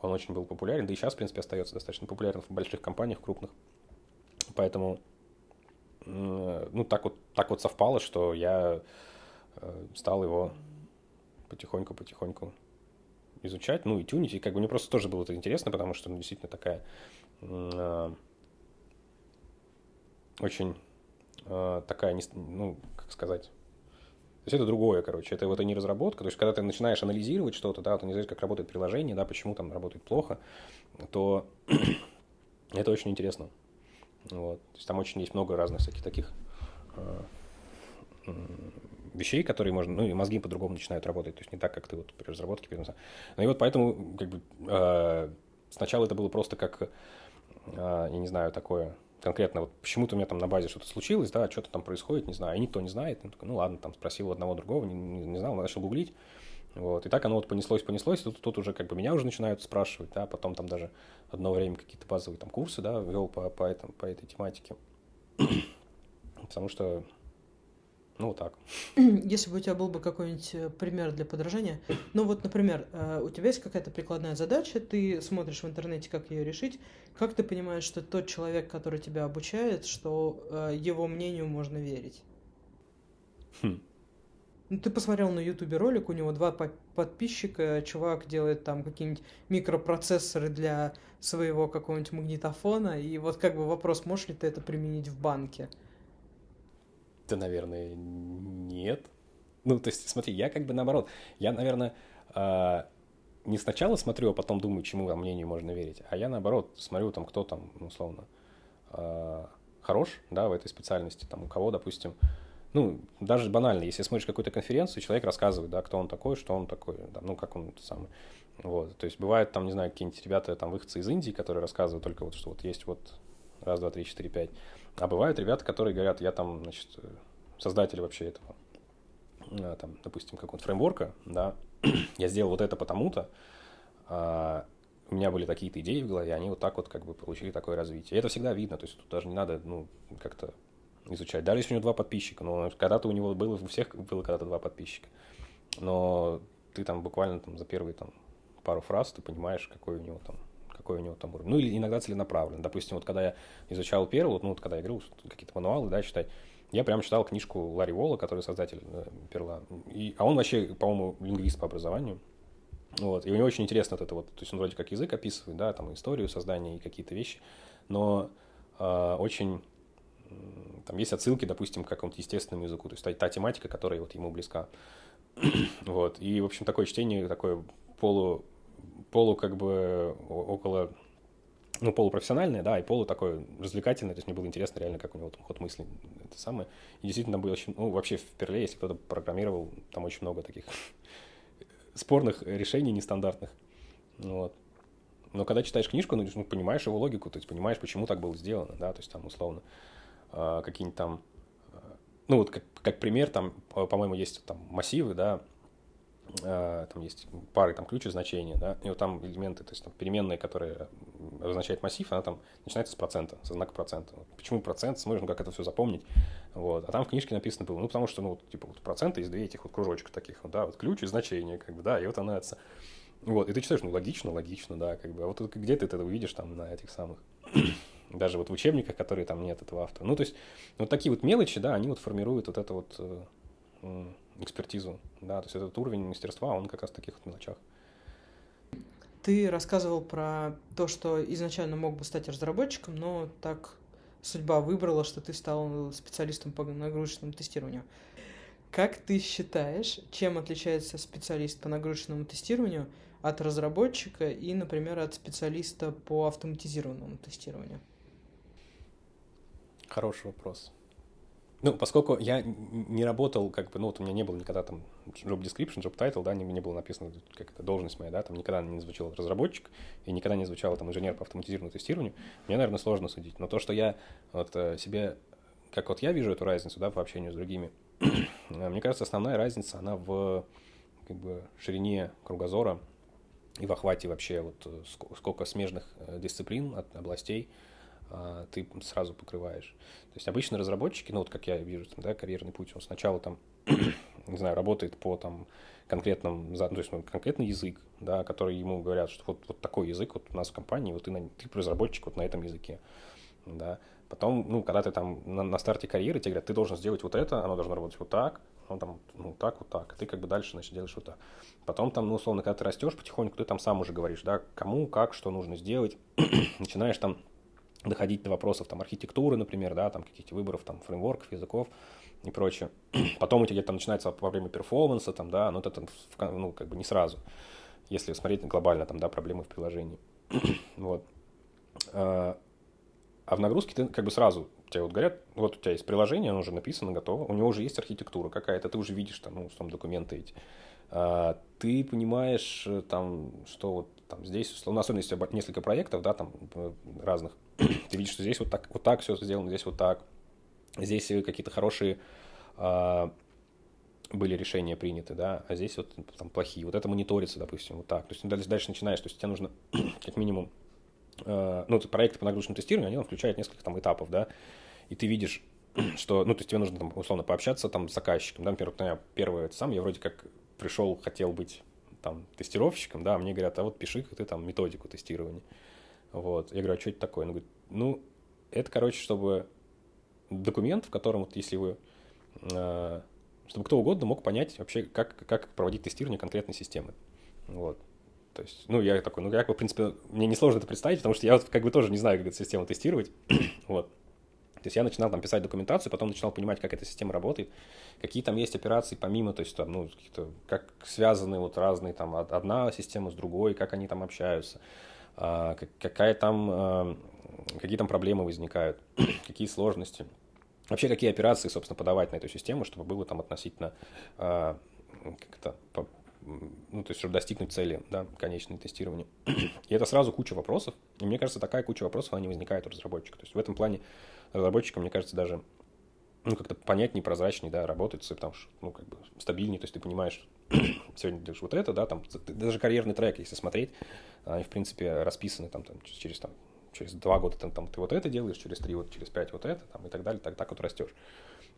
S1: он очень был популярен, да и сейчас, в принципе, остается достаточно популярен в больших компаниях, крупных. Поэтому, ну, так вот, так вот совпало, что я э, стал его потихоньку-потихоньку изучать, ну, и тюнить, и как бы мне просто тоже было это интересно, потому что, ну, действительно такая э, очень э, такая, ну, как сказать, то есть это другое, короче, это вот и не разработка. То есть когда ты начинаешь анализировать что-то, да, ты не знаешь, как работает приложение, да, почему там работает плохо, то <clears throat> это очень интересно. Вот. То есть там очень есть много разных всяких таких э, вещей, которые можно, ну и мозги по-другому начинают работать, то есть не так, как ты вот при разработке. Ну и вот поэтому как бы э, сначала это было просто как, э, я не знаю, такое конкретно вот почему-то у меня там на базе что-то случилось, да, что-то там происходит, не знаю, и никто не знает. Ну, ладно, там спросил одного другого, не, не знал, начал гуглить. Вот, и так оно вот понеслось, понеслось, тут, тут уже как бы меня уже начинают спрашивать, да, потом там даже одно время какие-то базовые там курсы, да, вел по, по, этом, по этой тематике. <clears throat> Потому что ну, вот так. <clears throat>
S2: Если бы у тебя был бы какой-нибудь э, пример для подражания. Ну, вот, например, э, у тебя есть какая-то прикладная задача, ты смотришь в интернете, как ее решить. Как ты понимаешь, что тот человек, который тебя обучает, что э, его мнению можно верить? Хм. Ну, ты посмотрел на ютубе ролик, у него два подписчика, чувак делает там какие-нибудь микропроцессоры для своего какого-нибудь магнитофона, и вот как бы вопрос, можешь ли ты это применить в банке?
S1: Да, наверное, нет. Ну, то есть, смотри, я как бы наоборот, я, наверное, э, не сначала смотрю, а потом думаю, чему во мнению можно верить, а я наоборот смотрю, там, кто там, условно, э, хорош, да, в этой специальности, там, у кого, допустим, ну, даже банально, если смотришь какую-то конференцию, человек рассказывает, да, кто он такой, что он такой, да, ну, как он самый, вот, то есть бывает там, не знаю, какие-нибудь ребята, там, выходцы из Индии, которые рассказывают только вот, что вот есть вот раз, два, три, четыре, пять, а бывают ребята, которые говорят, я там, значит, создатель вообще этого, э, там, допустим, какого-то фреймворка, да, <clears throat> я сделал вот это потому-то, а, у меня были такие-то идеи в голове, они вот так вот как бы получили такое развитие. И это всегда видно, то есть тут даже не надо, ну, как-то изучать. Даже у него два подписчика, но когда-то у него было, у всех было когда-то два подписчика. Но ты там буквально там за первые там пару фраз ты понимаешь, какой у него там какой у него там уровень. Ну, или иногда целенаправленно. Допустим, вот когда я изучал Perl, вот, ну, вот когда я говорил, какие-то мануалы, да, читать, я прям читал книжку Ларри Волла, который создатель э, Перла. И, а он вообще, по-моему, лингвист по образованию. Вот. И у него очень интересно вот это вот, то есть он вроде как язык описывает, да, там историю создания и какие-то вещи, но э, очень там есть отсылки, допустим, к какому-то естественному языку, то есть та, та тематика, которая вот ему близка. <clears throat> вот. И, в общем, такое чтение, такое полу, полу как бы около, ну, полупрофессиональное, да, и полу такое развлекательное, то есть мне было интересно реально, как у него там ход мысли, это самое. И действительно там было очень, ну, вообще в Перле, если кто-то программировал, там очень много таких <laughs> спорных решений нестандартных. Вот. Но когда читаешь книжку, ну, ну, понимаешь его логику, то есть понимаешь, почему так было сделано, да, то есть там условно какие-нибудь там, э, ну вот как, как пример, там, по-моему, есть там массивы, да, э, там есть пары там ключи значения, да, и вот там элементы, то есть там переменные, которые обозначает массив, она там начинается с процента, со знака процента. Почему процент, смотришь, ну как это все запомнить, вот, а там в книжке написано было, ну потому что, ну, вот, типа, вот проценты из две этих вот кружочка таких, вот, да, вот ключ и значение, как бы, да, и вот она это вот, и ты читаешь, ну, логично, логично, да, как бы, а вот где ты это увидишь там на этих самых, даже вот в учебниках, которые там нет этого автора. Ну, то есть, вот такие вот мелочи, да, они вот формируют вот эту вот э, экспертизу, да, то есть этот уровень мастерства, он как раз в таких вот мелочах.
S2: Ты рассказывал про то, что изначально мог бы стать разработчиком, но так судьба выбрала, что ты стал специалистом по нагрузочному тестированию. Как ты считаешь, чем отличается специалист по нагрузочному тестированию от разработчика и, например, от специалиста по автоматизированному тестированию?
S1: Хороший вопрос. Ну, поскольку я не работал, как бы, ну, вот у меня не было никогда там job description, job title, да, не, не было написано, как это должность моя, да, там никогда не звучал разработчик, и никогда не звучал там инженер по автоматизированному тестированию, мне, наверное, сложно судить. Но то, что я вот э, себе, как вот я вижу эту разницу, да, по общению с другими, <clears throat> мне кажется, основная разница, она в как бы ширине кругозора и в охвате вообще вот э, сколько смежных э, дисциплин, от областей ты сразу покрываешь. То есть обычно разработчики, ну вот как я вижу, там, да, карьерный путь, он сначала там, <clears throat> не знаю, работает по там конкретным, ну, то есть ну, конкретный язык, да, который ему говорят, что вот, вот такой язык вот у нас в компании, вот ты, на, ты разработчик вот на этом языке, да. Потом, ну, когда ты там на, на старте карьеры, тебе говорят, ты должен сделать вот это, оно должно работать вот так, ну, там, ну, так, вот так. Ты как бы дальше, значит, делаешь вот так. Потом там, ну, условно, когда ты растешь потихоньку, ты там сам уже говоришь, да, кому, как, что нужно сделать. <clears throat> Начинаешь там доходить до вопросов там архитектуры, например, да, там каких-то выборов там фреймворков, языков и прочее. <clears throat> Потом у тебя где-то начинается во время перформанса, там, да, но это ну, как бы не сразу, если смотреть глобально, там, да, проблемы в приложении. <clears throat> вот. А, а в нагрузке ты как бы сразу тебе вот говорят, вот у тебя есть приложение, оно уже написано, готово, у него уже есть архитектура какая-то, ты уже видишь там, ну, там документы эти. А, ты понимаешь э, там, что вот там здесь, условно, особенно если несколько проектов, да, там э, разных, <clears throat> ты видишь, что здесь вот так, вот так все сделано, здесь вот так, здесь какие-то хорошие а, были решения приняты, да, а здесь вот там плохие. Вот это мониторится, допустим, вот так. То есть дальше, дальше начинаешь, то есть тебе нужно <clears throat> как минимум, э, ну, проекты по нагрузочному тестированию, они включают несколько там этапов, да, и ты видишь, <clears throat> что, ну, то есть тебе нужно там условно пообщаться там с заказчиком, да, например, вот, первое, это сам, я вроде как пришел, хотел быть там тестировщиком, да, а мне говорят, а вот пиши как ты там методику тестирования. Вот. Я говорю, а что это такое? Он говорит, ну, это, короче, чтобы документ, в котором вот если вы, э, чтобы кто угодно мог понять вообще, как, как проводить тестирование конкретной системы. Вот. То есть, ну, я такой, ну, как бы, в принципе, мне несложно это представить, потому что я вот как бы тоже не знаю, как эту систему тестировать. <clears throat> вот. То есть я начинал там писать документацию, потом начинал понимать, как эта система работает, какие там есть операции помимо, то есть там, ну, как связаны вот разные там одна система с другой, как они там общаются, а, какая там, а, какие там проблемы возникают, <clears throat> какие сложности. Вообще, какие операции, собственно, подавать на эту систему, чтобы было там относительно а, как-то ну, то есть, чтобы достигнуть цели, да, конечное тестирование. <clears throat> И это сразу куча вопросов. И мне кажется, такая куча вопросов, она не возникает у разработчика. То есть в этом плане разработчикам, мне кажется, даже ну, как-то понятнее, прозрачнее, да, работать, потому что, ну, как бы стабильнее, то есть ты понимаешь, <clears throat> сегодня делаешь вот это, да, там, даже карьерный трек, если смотреть, они, в принципе, расписаны там, там через, там, через два года там, там, ты вот это делаешь, через три, вот, через пять вот это, там, и так далее, так, так вот растешь.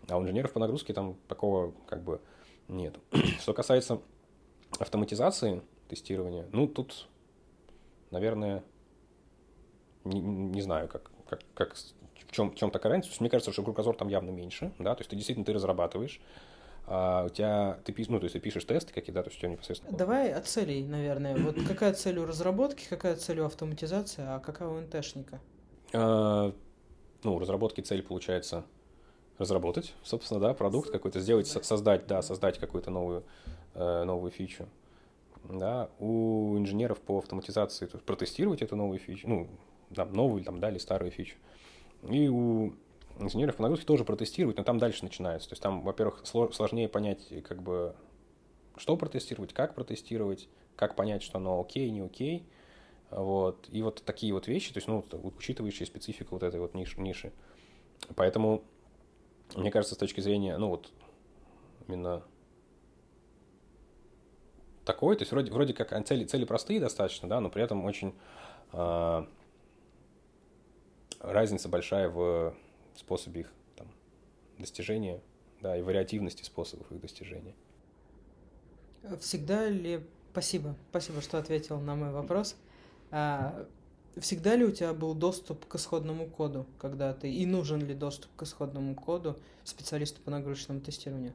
S1: А у инженеров по нагрузке там такого, как бы, нет. <clears throat> Что касается автоматизации тестирования, ну, тут, наверное, не, не знаю, как, как, как, в чем, в чем такая разница. Мне кажется, что кругозор там явно меньше, да, то есть ты действительно ты разрабатываешь, а у тебя, ты, ну, то есть ты пишешь тесты какие, да, то есть у тебя непосредственно...
S2: Давай от целей, наверное. Вот какая цель у разработки, какая цель у автоматизации, а какая у НТшника?
S1: А, ну, у разработки цель получается разработать, собственно, да, продукт какой-то, сделать, создать, да, создать какую-то новую Э, новую фичу. Да, у инженеров по автоматизации то есть протестировать эту новую фичу, ну, там, новую там, да, или старую фичу. И у инженеров по нагрузке тоже протестировать, но там дальше начинается. То есть там, во-первых, сложнее понять, как бы, что протестировать, как протестировать, как понять, что оно окей, не окей. Вот. И вот такие вот вещи, то есть, ну, учитывающие специфику вот этой вот ниш, ниши. Поэтому, мне кажется, с точки зрения, ну, вот, именно такой, то есть вроде, вроде как цели, цели простые достаточно, да, но при этом очень э, разница большая в способе их там, достижения, да, и вариативности способов их достижения.
S2: Всегда ли... Спасибо, спасибо, что ответил на мой вопрос. А, всегда ли у тебя был доступ к исходному коду, когда ты... И нужен ли доступ к исходному коду специалисту по нагрузочному тестированию?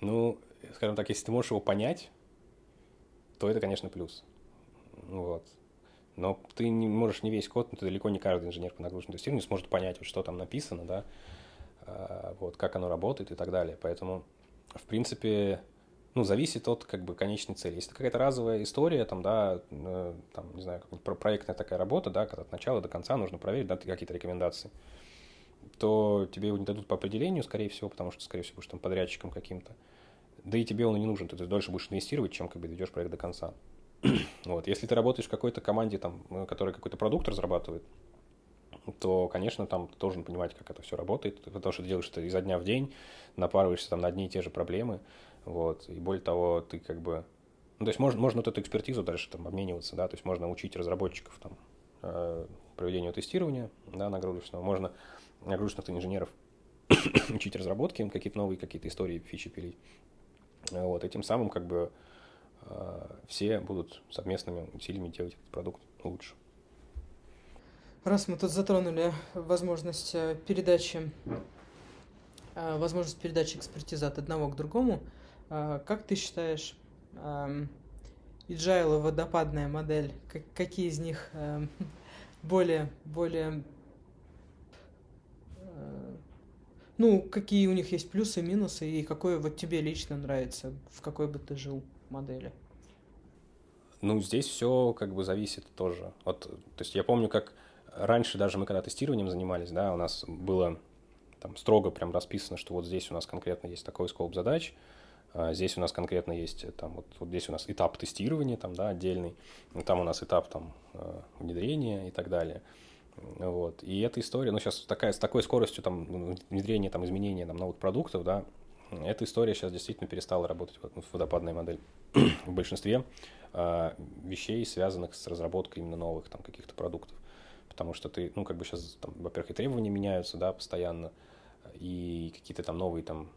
S1: Ну, скажем так, если ты можешь его понять, то это, конечно, плюс. Вот. Но ты не можешь не весь код, но ты далеко не каждый инженер по нагрузочному тестированию сможет понять, вот, что там написано, да, а, вот, как оно работает и так далее. Поэтому, в принципе, ну, зависит от, как бы, конечной цели. Если какая-то разовая история, там, да, э, там, не знаю, проектная такая работа, да, когда от начала до конца нужно проверить, да, какие-то рекомендации, то тебе его не дадут по определению, скорее всего, потому что, скорее всего, будешь там подрядчиком каким-то да и тебе он и не нужен, ты, ты дольше будешь инвестировать, чем как бы ведешь проект до конца. <clears throat> вот. Если ты работаешь в какой-то команде, там, э, которая какой-то продукт разрабатывает, то, конечно, там ты должен понимать, как это все работает, потому что ты делаешь это изо дня в день, напарываешься там на одни и те же проблемы, вот, и более того, ты как бы, ну, то есть можно, можно вот эту экспертизу дальше там обмениваться, да, то есть можно учить разработчиков там э, проведению тестирования, да, нагрузочного, можно нагрузочных инженеров <clears throat> учить разработки, какие-то новые какие-то истории, фичи пилить. Вот, и тем самым как бы э, все будут совместными усилиями делать этот продукт лучше.
S2: Раз мы тут затронули возможность э, передачи, э, возможность передачи экспертизы от одного к другому, как ты считаешь, эм, agile водопадная модель, какие из них <laughs> более, более ну, какие у них есть плюсы, минусы, и какой вот тебе лично нравится, в какой бы ты жил модели?
S1: Ну, здесь все как бы зависит тоже. Вот, то есть я помню, как раньше даже мы когда тестированием занимались, да, у нас было там строго прям расписано, что вот здесь у нас конкретно есть такой скоп задач, а здесь у нас конкретно есть там вот, вот здесь у нас этап тестирования там, да, отдельный, там у нас этап там э, внедрения и так далее. Вот. И эта история, ну, сейчас такая, с такой скоростью там, внедрения, там, изменения там, новых продуктов, да, эта история сейчас действительно перестала работать в водопадной модели. <clears throat> в большинстве э, вещей, связанных с разработкой именно новых там, каких-то продуктов. Потому что ты, ну, как бы сейчас, там, во-первых, и требования меняются, да, постоянно, и какие-то там новые там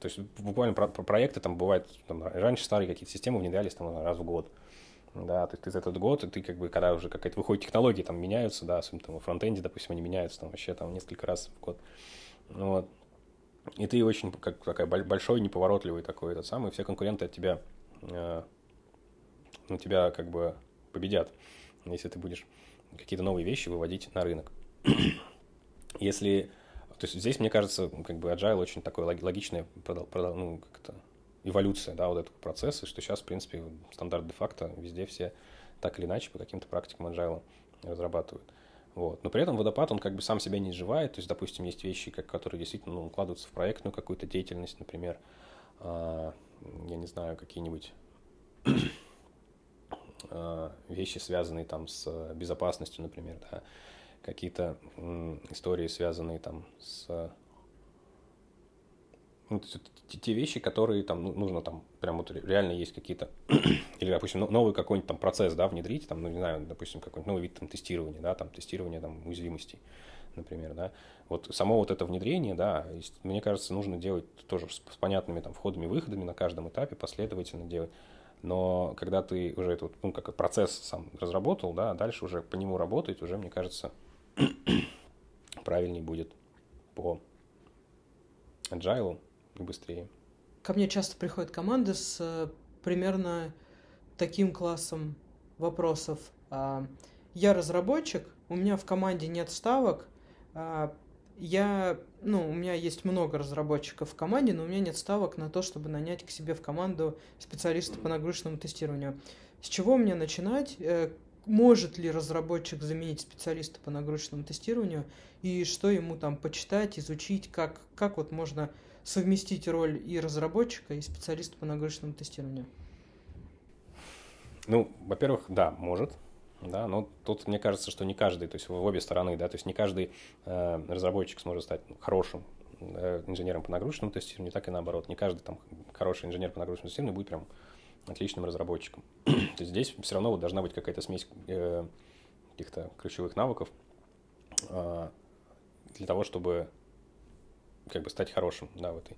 S1: то есть буквально про, про проекты там бывает, там, раньше старые какие-то системы внедрялись там раз в год да, то ты за этот год, и ты как бы, когда уже какая-то выходит технологии, там меняются, да, особенно там в фронтенде, допустим, они меняются там вообще там несколько раз в год, вот, и ты очень как такая большой, неповоротливый такой этот самый, все конкуренты от тебя, э, ну, тебя как бы победят, если ты будешь какие-то новые вещи выводить на рынок. <clears throat> если... То есть здесь, мне кажется, как бы agile очень такое логичное, ну, как-то эволюция, да, вот этого процесса, что сейчас, в принципе, стандарт де-факто везде все так или иначе по каким-то практикам agile разрабатывают. Вот. Но при этом водопад, он как бы сам себя не изживает. То есть, допустим, есть вещи, как, которые действительно ну, укладываются в проектную какую-то деятельность, например, э, я не знаю, какие-нибудь э, <coughs> вещи, связанные там с безопасностью, например, да, какие-то э, истории, связанные там с ну, те вещи, которые там ну, нужно там прям вот реально есть какие-то <clears throat> или допустим новый какой-нибудь там процесс да внедрить там ну не знаю допустим какой-нибудь новый вид там тестирования да там тестирование там уязвимостей например да. Вот само вот это внедрение да мне кажется нужно делать тоже с, с понятными там входами выходами на каждом этапе последовательно делать. Но когда ты уже этот ну как процесс сам разработал да дальше уже по нему работать уже мне кажется <clears throat> правильнее будет по agile быстрее.
S2: Ко мне часто приходят команды с э, примерно таким классом вопросов. А, я разработчик, у меня в команде нет ставок, а, я, ну, у меня есть много разработчиков в команде, но у меня нет ставок на то, чтобы нанять к себе в команду специалиста по нагрузочному тестированию. С чего мне начинать? Э, может ли разработчик заменить специалиста по нагрузочному тестированию? И что ему там почитать, изучить, как, как вот можно совместить роль и разработчика, и специалиста по нагрузочному тестированию?
S1: Ну, во-первых, да, может, да, но тут мне кажется, что не каждый, то есть в обе стороны, да, то есть не каждый э, разработчик сможет стать хорошим э, инженером по нагрузочному тестированию, так и наоборот, не каждый там хороший инженер по нагрузочному тестированию будет прям отличным разработчиком. <clears throat> то есть здесь все равно вот должна быть какая-то смесь э, каких-то ключевых навыков э, для того, чтобы как бы стать хорошим, да, в этой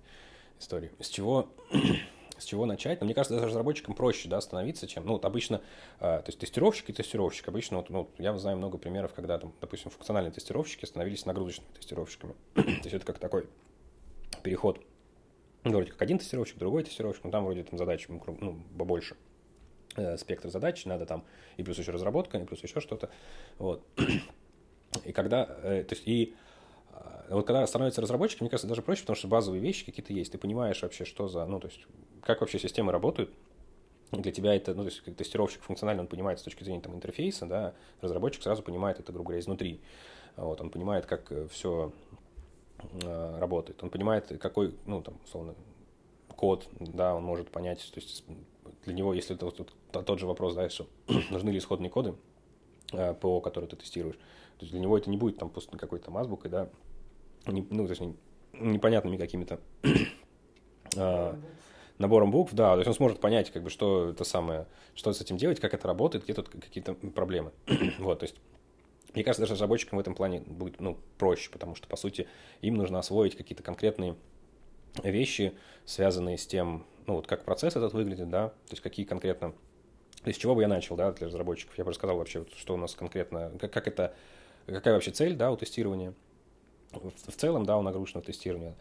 S1: истории. С чего, <clears throat> с чего начать? Ну, мне кажется, даже разработчикам проще, да, становиться, чем, ну, вот обычно, э, то есть тестировщик и тестировщик, обычно, вот, ну, я знаю много примеров, когда, там, допустим, функциональные тестировщики становились нагрузочными тестировщиками. <clears throat> то есть это как такой переход, ну, вроде как один тестировщик, другой тестировщик, но там вроде там задачи, ну, побольше э, спектр задач, надо там и плюс еще разработка, и плюс еще что-то, вот. <clears throat> И когда, э, то есть, и вот когда становится разработчиком, мне кажется, даже проще, потому что базовые вещи какие-то есть. Ты понимаешь вообще, что за, ну, то есть, как вообще системы работают. Для тебя это, ну, то есть, как тестировщик функционально, он понимает с точки зрения там, интерфейса, да, разработчик сразу понимает это, грубо говоря, изнутри. Вот, он понимает, как э, все э, работает. Он понимает, какой, ну, там, условно, код, да, он может понять, то есть для него, если это вот, тот же вопрос, да, что <clears throat> нужны ли исходные коды э, ПО, которые ты тестируешь, то есть для него это не будет там какой-то там азбукой, да, не, ну, точнее, непонятными какими-то <clears throat> а, набором букв, да, то есть он сможет понять, как бы, что это самое, что с этим делать, как это работает, где тут какие-то проблемы. <clears throat> вот, то есть мне кажется, даже разработчикам в этом плане будет ну, проще, потому что, по сути, им нужно освоить какие-то конкретные вещи, связанные с тем, ну, вот как процесс этот выглядит, да, то есть какие конкретно, то есть с чего бы я начал, да, для разработчиков, я бы рассказал вообще, что у нас конкретно, как, как это, какая вообще цель, да, у тестирования, в целом, да, у нагрузочного тестирования,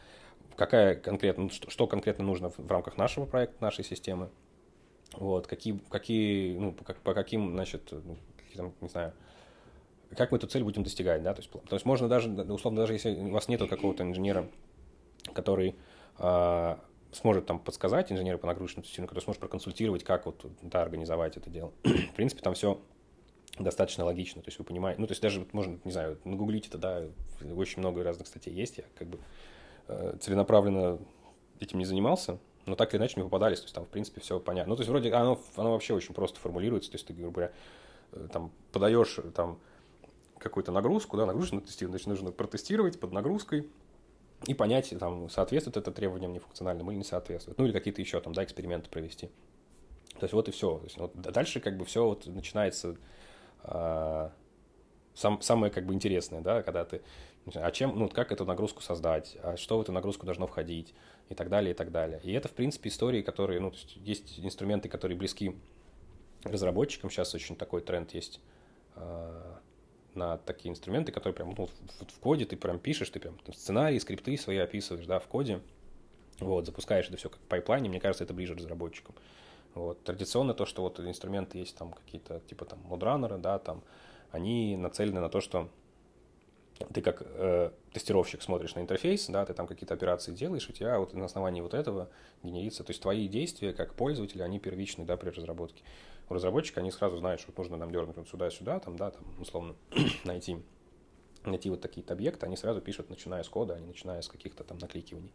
S1: какая конкретно, ну, что, что конкретно нужно в, в рамках нашего проекта, нашей системы, вот, какие, какие ну, по, по каким, значит, ну, там, не знаю, как мы эту цель будем достигать, да, то есть, то есть можно даже, условно, даже если у вас нету какого-то инженера, который э, сможет там подсказать, инженера по нагрузочному тестированию, который сможет проконсультировать, как вот, да, организовать это дело. в принципе, там все достаточно логично. То есть вы понимаете, ну, то есть даже вот можно, не знаю, нагуглить это, да, очень много разных статей есть. Я как бы э, целенаправленно этим не занимался, но так или иначе мне попадались, то есть там, в принципе, все понятно. Ну, то есть вроде оно, оно вообще очень просто формулируется, то есть ты, грубо говоря, э, там подаешь там какую-то нагрузку, да, нагрузку на тестирование, значит, нужно протестировать под нагрузкой и понять, там, соответствует это требованиям нефункциональным или не соответствует. Ну, или какие-то еще там, да, эксперименты провести. То есть вот и все. То есть, вот дальше как бы все вот начинается сам, самое как бы интересное, да, когда ты, а чем, ну, как эту нагрузку создать, а что в эту нагрузку должно входить и так далее, и так далее. И это, в принципе, истории, которые, ну, есть, есть инструменты, которые близки разработчикам, сейчас очень такой тренд есть э, на такие инструменты, которые прям ну, в, в коде ты прям пишешь, ты прям там, сценарии, скрипты свои описываешь, да, в коде, вот, запускаешь это все как пайплайне, мне кажется, это ближе разработчикам. Вот. Традиционно то, что вот инструменты есть там какие-то, типа там модранеры, да, там, они нацелены на то, что ты как э, тестировщик смотришь на интерфейс, да, ты там какие-то операции делаешь, у тебя вот на основании вот этого генерится, то есть твои действия как пользователя, они первичны, да, при разработке. У разработчика они сразу знают, что нужно нам дернуть вот сюда-сюда, там, да, там, условно, <clears throat> найти, найти вот такие-то объекты, они сразу пишут, начиная с кода, а не начиная с каких-то там накликиваний.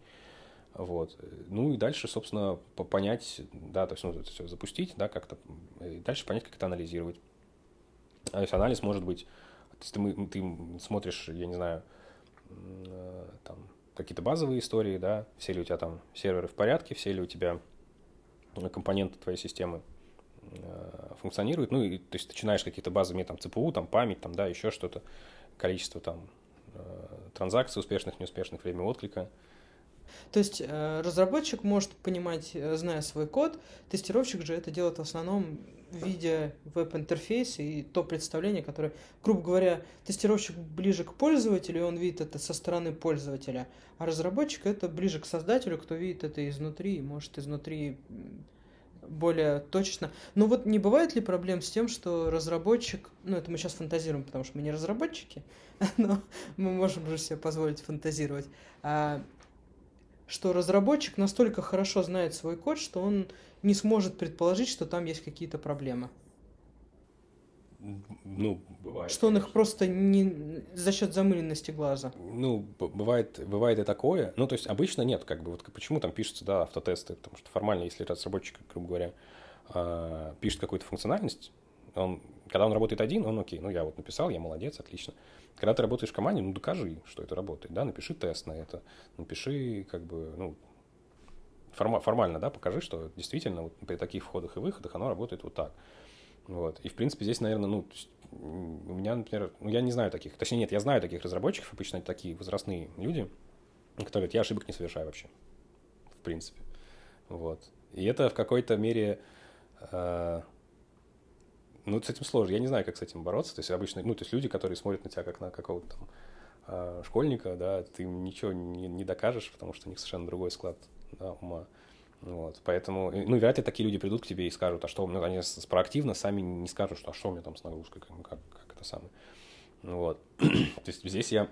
S1: Вот. Ну и дальше, собственно, понять, да, то есть, ну, это все запустить, да, как-то, и дальше понять, как это анализировать. То есть анализ может быть то есть ты, ты смотришь, я не знаю, э, там какие-то базовые истории, да, все ли у тебя там серверы в порядке, все ли у тебя компоненты твоей системы э, функционируют, ну, и, то есть начинаешь какие-то базовые, там, ЦПУ, там, память, там, да, еще что-то, количество там э, транзакций успешных, неуспешных, время отклика,
S2: то есть э, разработчик может понимать, э, зная свой код, тестировщик же это делает в основном видя веб-интерфейс и то представление, которое, грубо говоря, тестировщик ближе к пользователю, и он видит это со стороны пользователя, а разработчик это ближе к создателю, кто видит это изнутри, и может изнутри более точечно. Но вот не бывает ли проблем с тем, что разработчик, ну это мы сейчас фантазируем, потому что мы не разработчики, <laughs> но мы можем же себе позволить фантазировать, а что разработчик настолько хорошо знает свой код, что он не сможет предположить, что там есть какие-то проблемы.
S1: Ну, бывает.
S2: Что он их просто не за счет замыленности глаза.
S1: Ну, бывает, бывает и такое. Ну, то есть обычно нет, как бы вот почему там пишутся, да, автотесты, потому что формально, если разработчик, грубо говоря, а, пишет какую-то функциональность, он, когда он работает один, он окей, ну я вот написал, я молодец, отлично. Когда ты работаешь в команде, ну докажи, что это работает, да, напиши тест на это, напиши как бы, ну, форма, формально, да, покажи, что действительно вот при таких входах и выходах оно работает вот так. Вот. И, в принципе, здесь, наверное, ну, у меня, например, ну, я не знаю таких, точнее, нет, я знаю таких разработчиков, обычно это такие возрастные люди, которые говорят, я ошибок не совершаю вообще, в принципе. Вот. И это в какой-то мере э, ну, с этим сложно. Я не знаю, как с этим бороться. То есть обычно, ну, то есть люди, которые смотрят на тебя как на какого-то там э, школьника, да, ты ничего не, не докажешь, потому что у них совершенно другой склад да, ума. Вот, поэтому, ну, вряд ли такие люди придут к тебе и скажут, а что, ну, они проактивно сами не скажут, что, а что у меня там с нагрузкой, как, как, как это самое. Вот. <clears throat> То есть здесь я,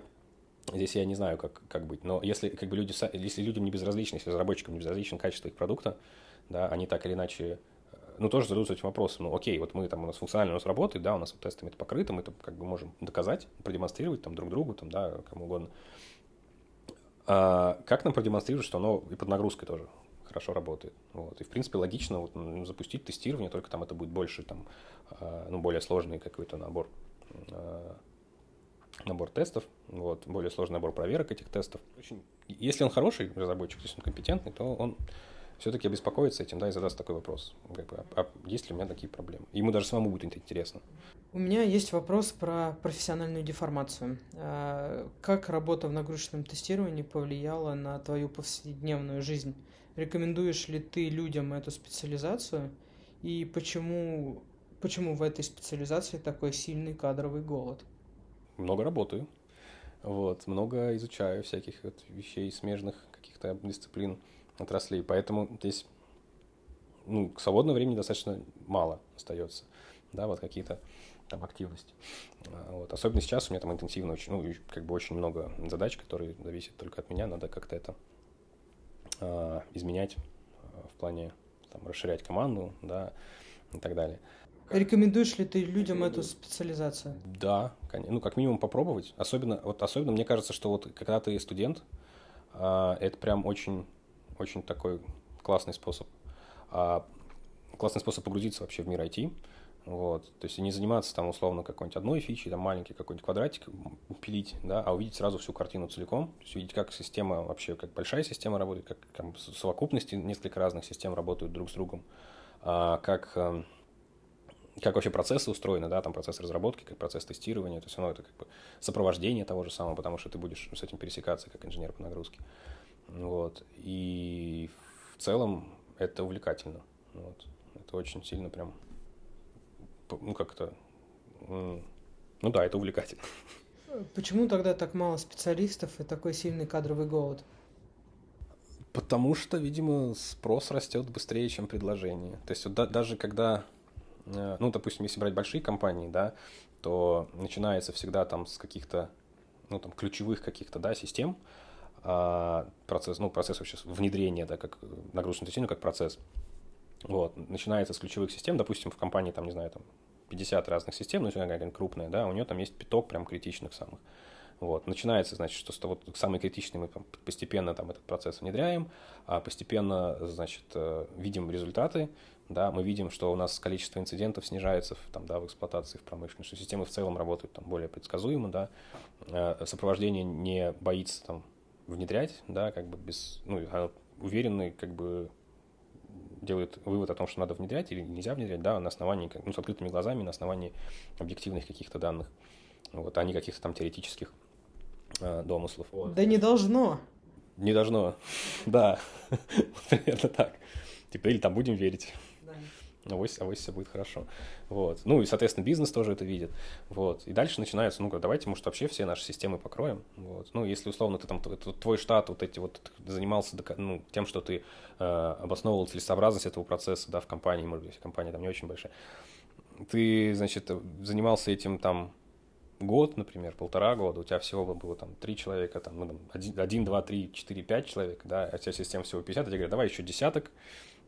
S1: здесь я не знаю, как, как быть. Но если, как бы люди, если людям не безразлично, если разработчикам не безразлично качество их продукта, да, они так или иначе ну, тоже задаются этим вопросом. Ну, окей, вот мы там, у нас функционально у нас работает, да, у нас вот тестами это покрыто, мы это как бы можем доказать, продемонстрировать там друг другу, там, да, кому угодно. А как нам продемонстрировать, что оно и под нагрузкой тоже хорошо работает. Вот. И, в принципе, логично вот, запустить тестирование, только там это будет больше, там, а, ну, более сложный какой-то набор, а, набор тестов, вот, более сложный набор проверок этих тестов. Очень... Если он хороший разработчик, если он компетентный, то он все-таки обеспокоится этим, да, и задаст такой вопрос, как бы, а, а есть ли у меня такие проблемы? Ему даже самому будет интересно.
S2: У меня есть вопрос про профессиональную деформацию. А, как работа в нагрузочном тестировании повлияла на твою повседневную жизнь? Рекомендуешь ли ты людям эту специализацию? И почему, почему в этой специализации такой сильный кадровый голод?
S1: Много работаю. Вот, много изучаю всяких вот вещей, смежных каких-то дисциплин отраслей. Поэтому здесь ну, свободного времени достаточно мало остается, да, вот какие-то там активности. А, вот. Особенно сейчас у меня там интенсивно очень, ну, как бы очень много задач, которые зависят только от меня, надо как-то это э, изменять а, в плане там, расширять команду, да, и так далее.
S2: Рекомендуешь ли ты людям эту специализацию?
S1: Да, конечно. ну как минимум попробовать. Особенно, вот особенно мне кажется, что вот когда ты студент, э, это прям очень очень такой классный способ. А, классный способ погрузиться вообще в мир IT. Вот. То есть не заниматься там условно какой-нибудь одной фичей, там маленький какой-нибудь квадратик пилить, да, а увидеть сразу всю картину целиком, то есть увидеть, как система вообще, как большая система работает, как там, совокупности несколько разных систем работают друг с другом, а, как, эм, как вообще процессы устроены, да, там процесс разработки, как процесс тестирования, то есть оно это как бы сопровождение того же самого, потому что ты будешь с этим пересекаться как инженер по нагрузке. Вот. И в целом это увлекательно. Вот. Это очень сильно прям, ну как-то, ну да, это увлекательно.
S2: Почему тогда так мало специалистов и такой сильный кадровый голод?
S1: Потому что, видимо, спрос растет быстрее, чем предложение. То есть вот да, даже когда, э, ну, допустим, если брать большие компании, да, то начинается всегда там с каких-то ну, там, ключевых каких-то, да, систем, процесс, ну, процесс вообще внедрения, да, как нагрузочное тестирование, как процесс. Вот, начинается с ключевых систем, допустим, в компании, там, не знаю, там, 50 разных систем, ну, если какая-нибудь крупная, да, у нее там есть пяток прям критичных самых. Вот. Начинается, значит, что вот самый критичный мы постепенно там этот процесс внедряем, а постепенно, значит, э, видим результаты, да, мы видим, что у нас количество инцидентов снижается там, да, в эксплуатации, в промышленности, что системы в целом работают там, более предсказуемо, да, э, сопровождение не боится там, внедрять, да, как бы без, ну, а уверенный, как бы делает вывод о том, что надо внедрять или нельзя внедрять, да, на основании, ну, с открытыми глазами, на основании объективных каких-то данных, вот, а не каких-то там теоретических э, домыслов. Вот.
S2: Да не должно.
S1: Не должно, <laughs> да, <laughs> примерно так. Типа, или там будем верить. Авось, авось все будет хорошо. Вот. Ну и, соответственно, бизнес тоже это видит. Вот. И дальше начинается, ну-ка, давайте, может, вообще все наши системы покроем. Вот. Ну, если, условно, ты там, твой штат вот эти вот занимался ну, тем, что ты э, обосновывал целесообразность этого процесса, да, в компании, может быть, компания там не очень большая. Ты, значит, занимался этим там год, например, полтора года, у тебя всего было там три человека, там, ну, там, один, один, два, три, четыре, пять человек, да, а у тебя система всего 50, а тебе говорят, давай еще десяток,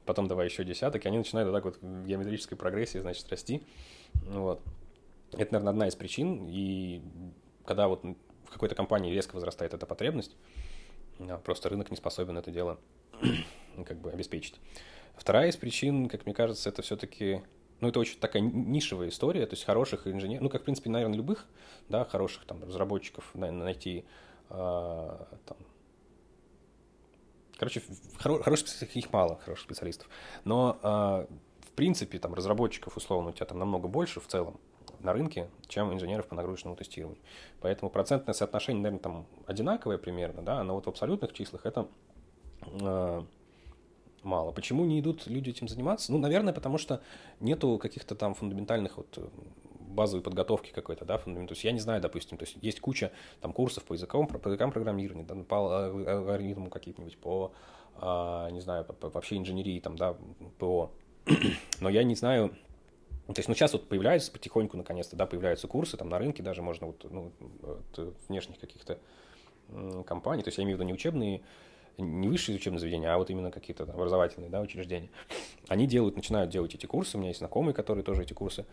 S1: потом давай еще десяток, и они начинают вот так вот в геометрической прогрессии, значит, расти. Вот. Это, наверное, одна из причин, и когда вот в какой-то компании резко возрастает эта потребность, просто рынок не способен это дело <clears throat> как бы обеспечить. Вторая из причин, как мне кажется, это все-таки ну, это очень такая нишевая история, то есть хороших инженеров, ну, как, в принципе, наверное, любых, да, хороших там разработчиков наверное, найти, э, там, короче, хоро, хороших специалистов, их мало, хороших специалистов, но, э, в принципе, там, разработчиков, условно, у тебя там намного больше в целом на рынке, чем инженеров по нагрузочному тестированию. Поэтому процентное соотношение, наверное, там одинаковое примерно, да, но вот в абсолютных числах это э, мало. Почему не идут люди этим заниматься? Ну, наверное, потому что нету каких-то там фундаментальных вот базовой подготовки какой-то, да, фундамент. То есть я не знаю, допустим, то есть есть куча там курсов по языкам, по языкам программирования, да, по алгоритму каким-нибудь, по, а, не знаю, по, по, вообще инженерии, там, да, ПО. <clears throat> Но я не знаю, то есть, ну, сейчас вот появляются потихоньку, наконец-то, да, появляются курсы, там, на рынке даже можно вот, ну, от внешних каких-то компаний, то есть я имею в виду не учебные не высшие учебные заведения, а вот именно какие-то образовательные да, учреждения, они делают, начинают делать эти курсы. У меня есть знакомые, которые тоже эти курсы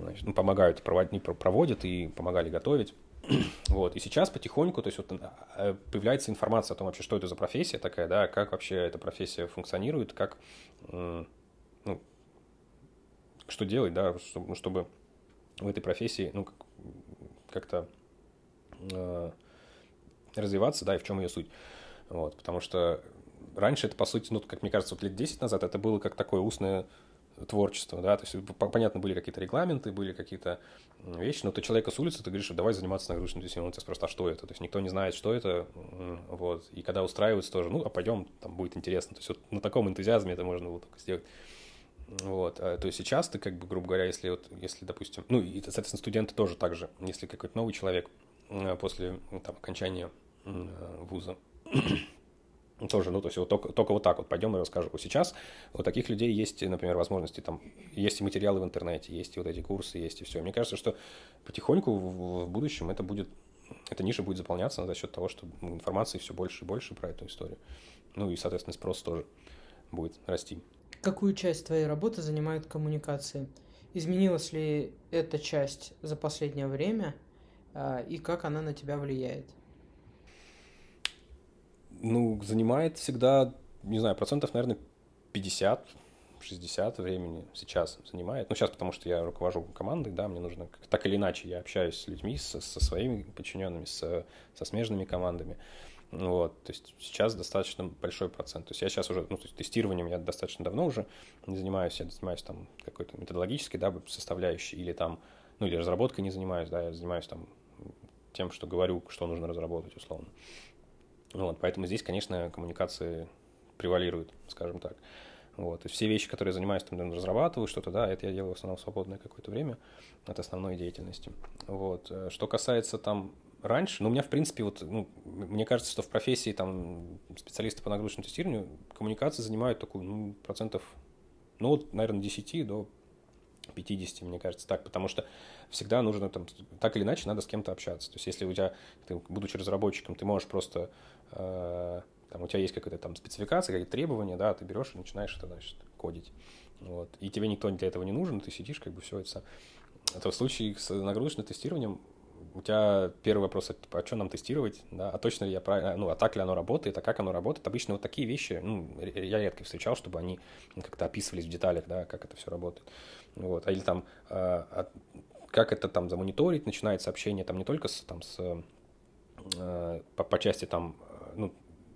S1: значит, ну, помогают, проводят и помогали готовить. <clears throat> Вот. И сейчас потихоньку, то есть вот э, появляется информация о том вообще, что это за профессия такая, да, как вообще эта профессия функционирует, как, ну, что делать, да, чтобы, ну, чтобы в этой профессии, ну, как-то э, развиваться, да, и в чем ее суть. Вот, потому что раньше это, по сути, ну, как мне кажется, вот лет 10 назад это было как такое устное творчество, да, то есть, понятно, были какие-то регламенты, были какие-то вещи, но ты человека с улицы, ты говоришь, давай заниматься нагрузочным движением, он тебя спросит, а что это? То есть, никто не знает, что это, вот, и когда устраиваются тоже, ну, а пойдем, там будет интересно, то есть, вот на таком энтузиазме это можно было только сделать. Вот, а, то есть сейчас ты, как бы, грубо говоря, если вот, если, допустим, ну, и, соответственно, студенты тоже так же, если какой-то новый человек после, ну, там, окончания вуза тоже, ну, то есть вот только, только вот так вот пойдем и расскажу. Сейчас у таких людей есть, например, возможности, там, есть и материалы в интернете, есть и вот эти курсы, есть и все. Мне кажется, что потихоньку в, в будущем это будет, эта ниша будет заполняться за счет того, что информации все больше и больше про эту историю. Ну и, соответственно, спрос тоже будет расти.
S2: Какую часть твоей работы занимают коммуникации? Изменилась ли эта часть за последнее время а, и как она на тебя влияет?
S1: Ну, занимает всегда, не знаю, процентов, наверное, 50, 60 времени сейчас занимает. Ну, сейчас, потому что я руковожу командой, да, мне нужно, так или иначе, я общаюсь с людьми, со, со своими подчиненными, со, со смежными командами. Вот, то есть сейчас достаточно большой процент. То есть я сейчас уже, ну, то есть тестированием я достаточно давно уже не занимаюсь, я занимаюсь там какой-то методологической, да, составляющей, или там, ну, или разработкой не занимаюсь, да, я занимаюсь там тем, что говорю, что нужно разработать, условно. Вот, поэтому здесь, конечно, коммуникации превалируют, скажем так. Вот. И все вещи, которые я занимаюсь, там, разрабатываю что-то, да, это я делаю в основном в свободное какое-то время от основной деятельности. Вот. Э, что касается там раньше, ну, у меня, в принципе, вот, ну, мне кажется, что в профессии там специалисты по нагрузочному тестированию коммуникации занимают такую, ну, процентов, ну, вот, наверное, 10 до 50, мне кажется, так, потому что всегда нужно там, так или иначе, надо с кем-то общаться. То есть, если у тебя, ты, будучи разработчиком, ты можешь просто, э, там, у тебя есть какая-то там спецификация, какие-то требования, да, ты берешь и начинаешь это, значит, кодить. Вот. И тебе никто для этого не нужен, ты сидишь, как бы все это. Это в случае с нагрузочным тестированием у тебя первый вопрос, а что нам тестировать, да, а точно ли я правильно, ну, а так ли оно работает, а как оно работает. Обычно вот такие вещи, ну, я редко встречал, чтобы они как-то описывались в деталях, да, как это все работает. Вот, а или там, а, как это там замониторить, начинает сообщение там не только с, там, с, а, по, по части там, ну,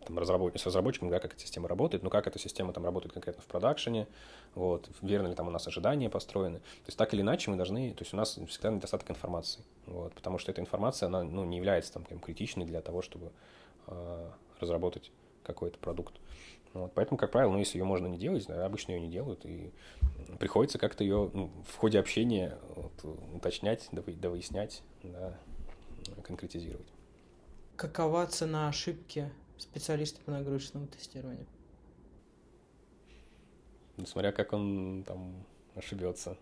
S1: там, разработчик, с разработчиком, да, как эта система работает, но как эта система там работает конкретно в продакшене, вот, верно ли там у нас ожидания построены. То есть так или иначе мы должны, то есть у нас всегда недостаток информации, вот, потому что эта информация, она ну, не является там критичной для того, чтобы э, разработать какой-то продукт. Вот, поэтому, как правило, ну, если ее можно не делать, да, обычно ее не делают, и приходится как-то ее ну, в ходе общения вот, уточнять, довыяснять, да, конкретизировать.
S2: Какова цена ошибки специалиста по нагрузочному тестированию?
S1: Ну, смотря как он там ошибется.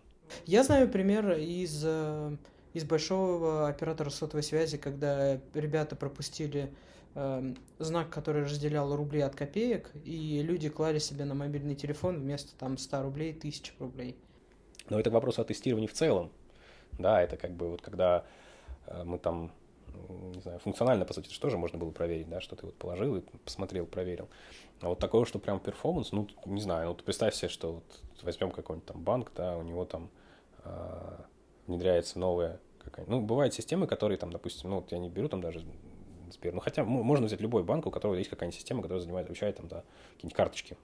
S2: Я знаю пример из, э, из большого оператора сотовой связи, когда ребята пропустили э, знак, который разделял рубли от копеек, и люди клали себе на мобильный телефон вместо там 100 рублей 1000 рублей.
S1: Но это вопрос о тестировании в целом. Да, это как бы вот когда э, мы там не знаю, функционально, по сути, тоже можно было проверить, да, что ты вот положил и посмотрел, проверил. А вот такого, что прям перформанс, ну, не знаю, вот представь себе, что вот возьмем какой-нибудь там банк, да, у него там э, внедряется новая какая-нибудь, ну, бывают системы, которые там, допустим, ну, вот я не беру там даже Сбер, ну, хотя можно взять любой банк, у которого есть какая-нибудь система, которая занимает, отвечает там, да, какие-нибудь карточки,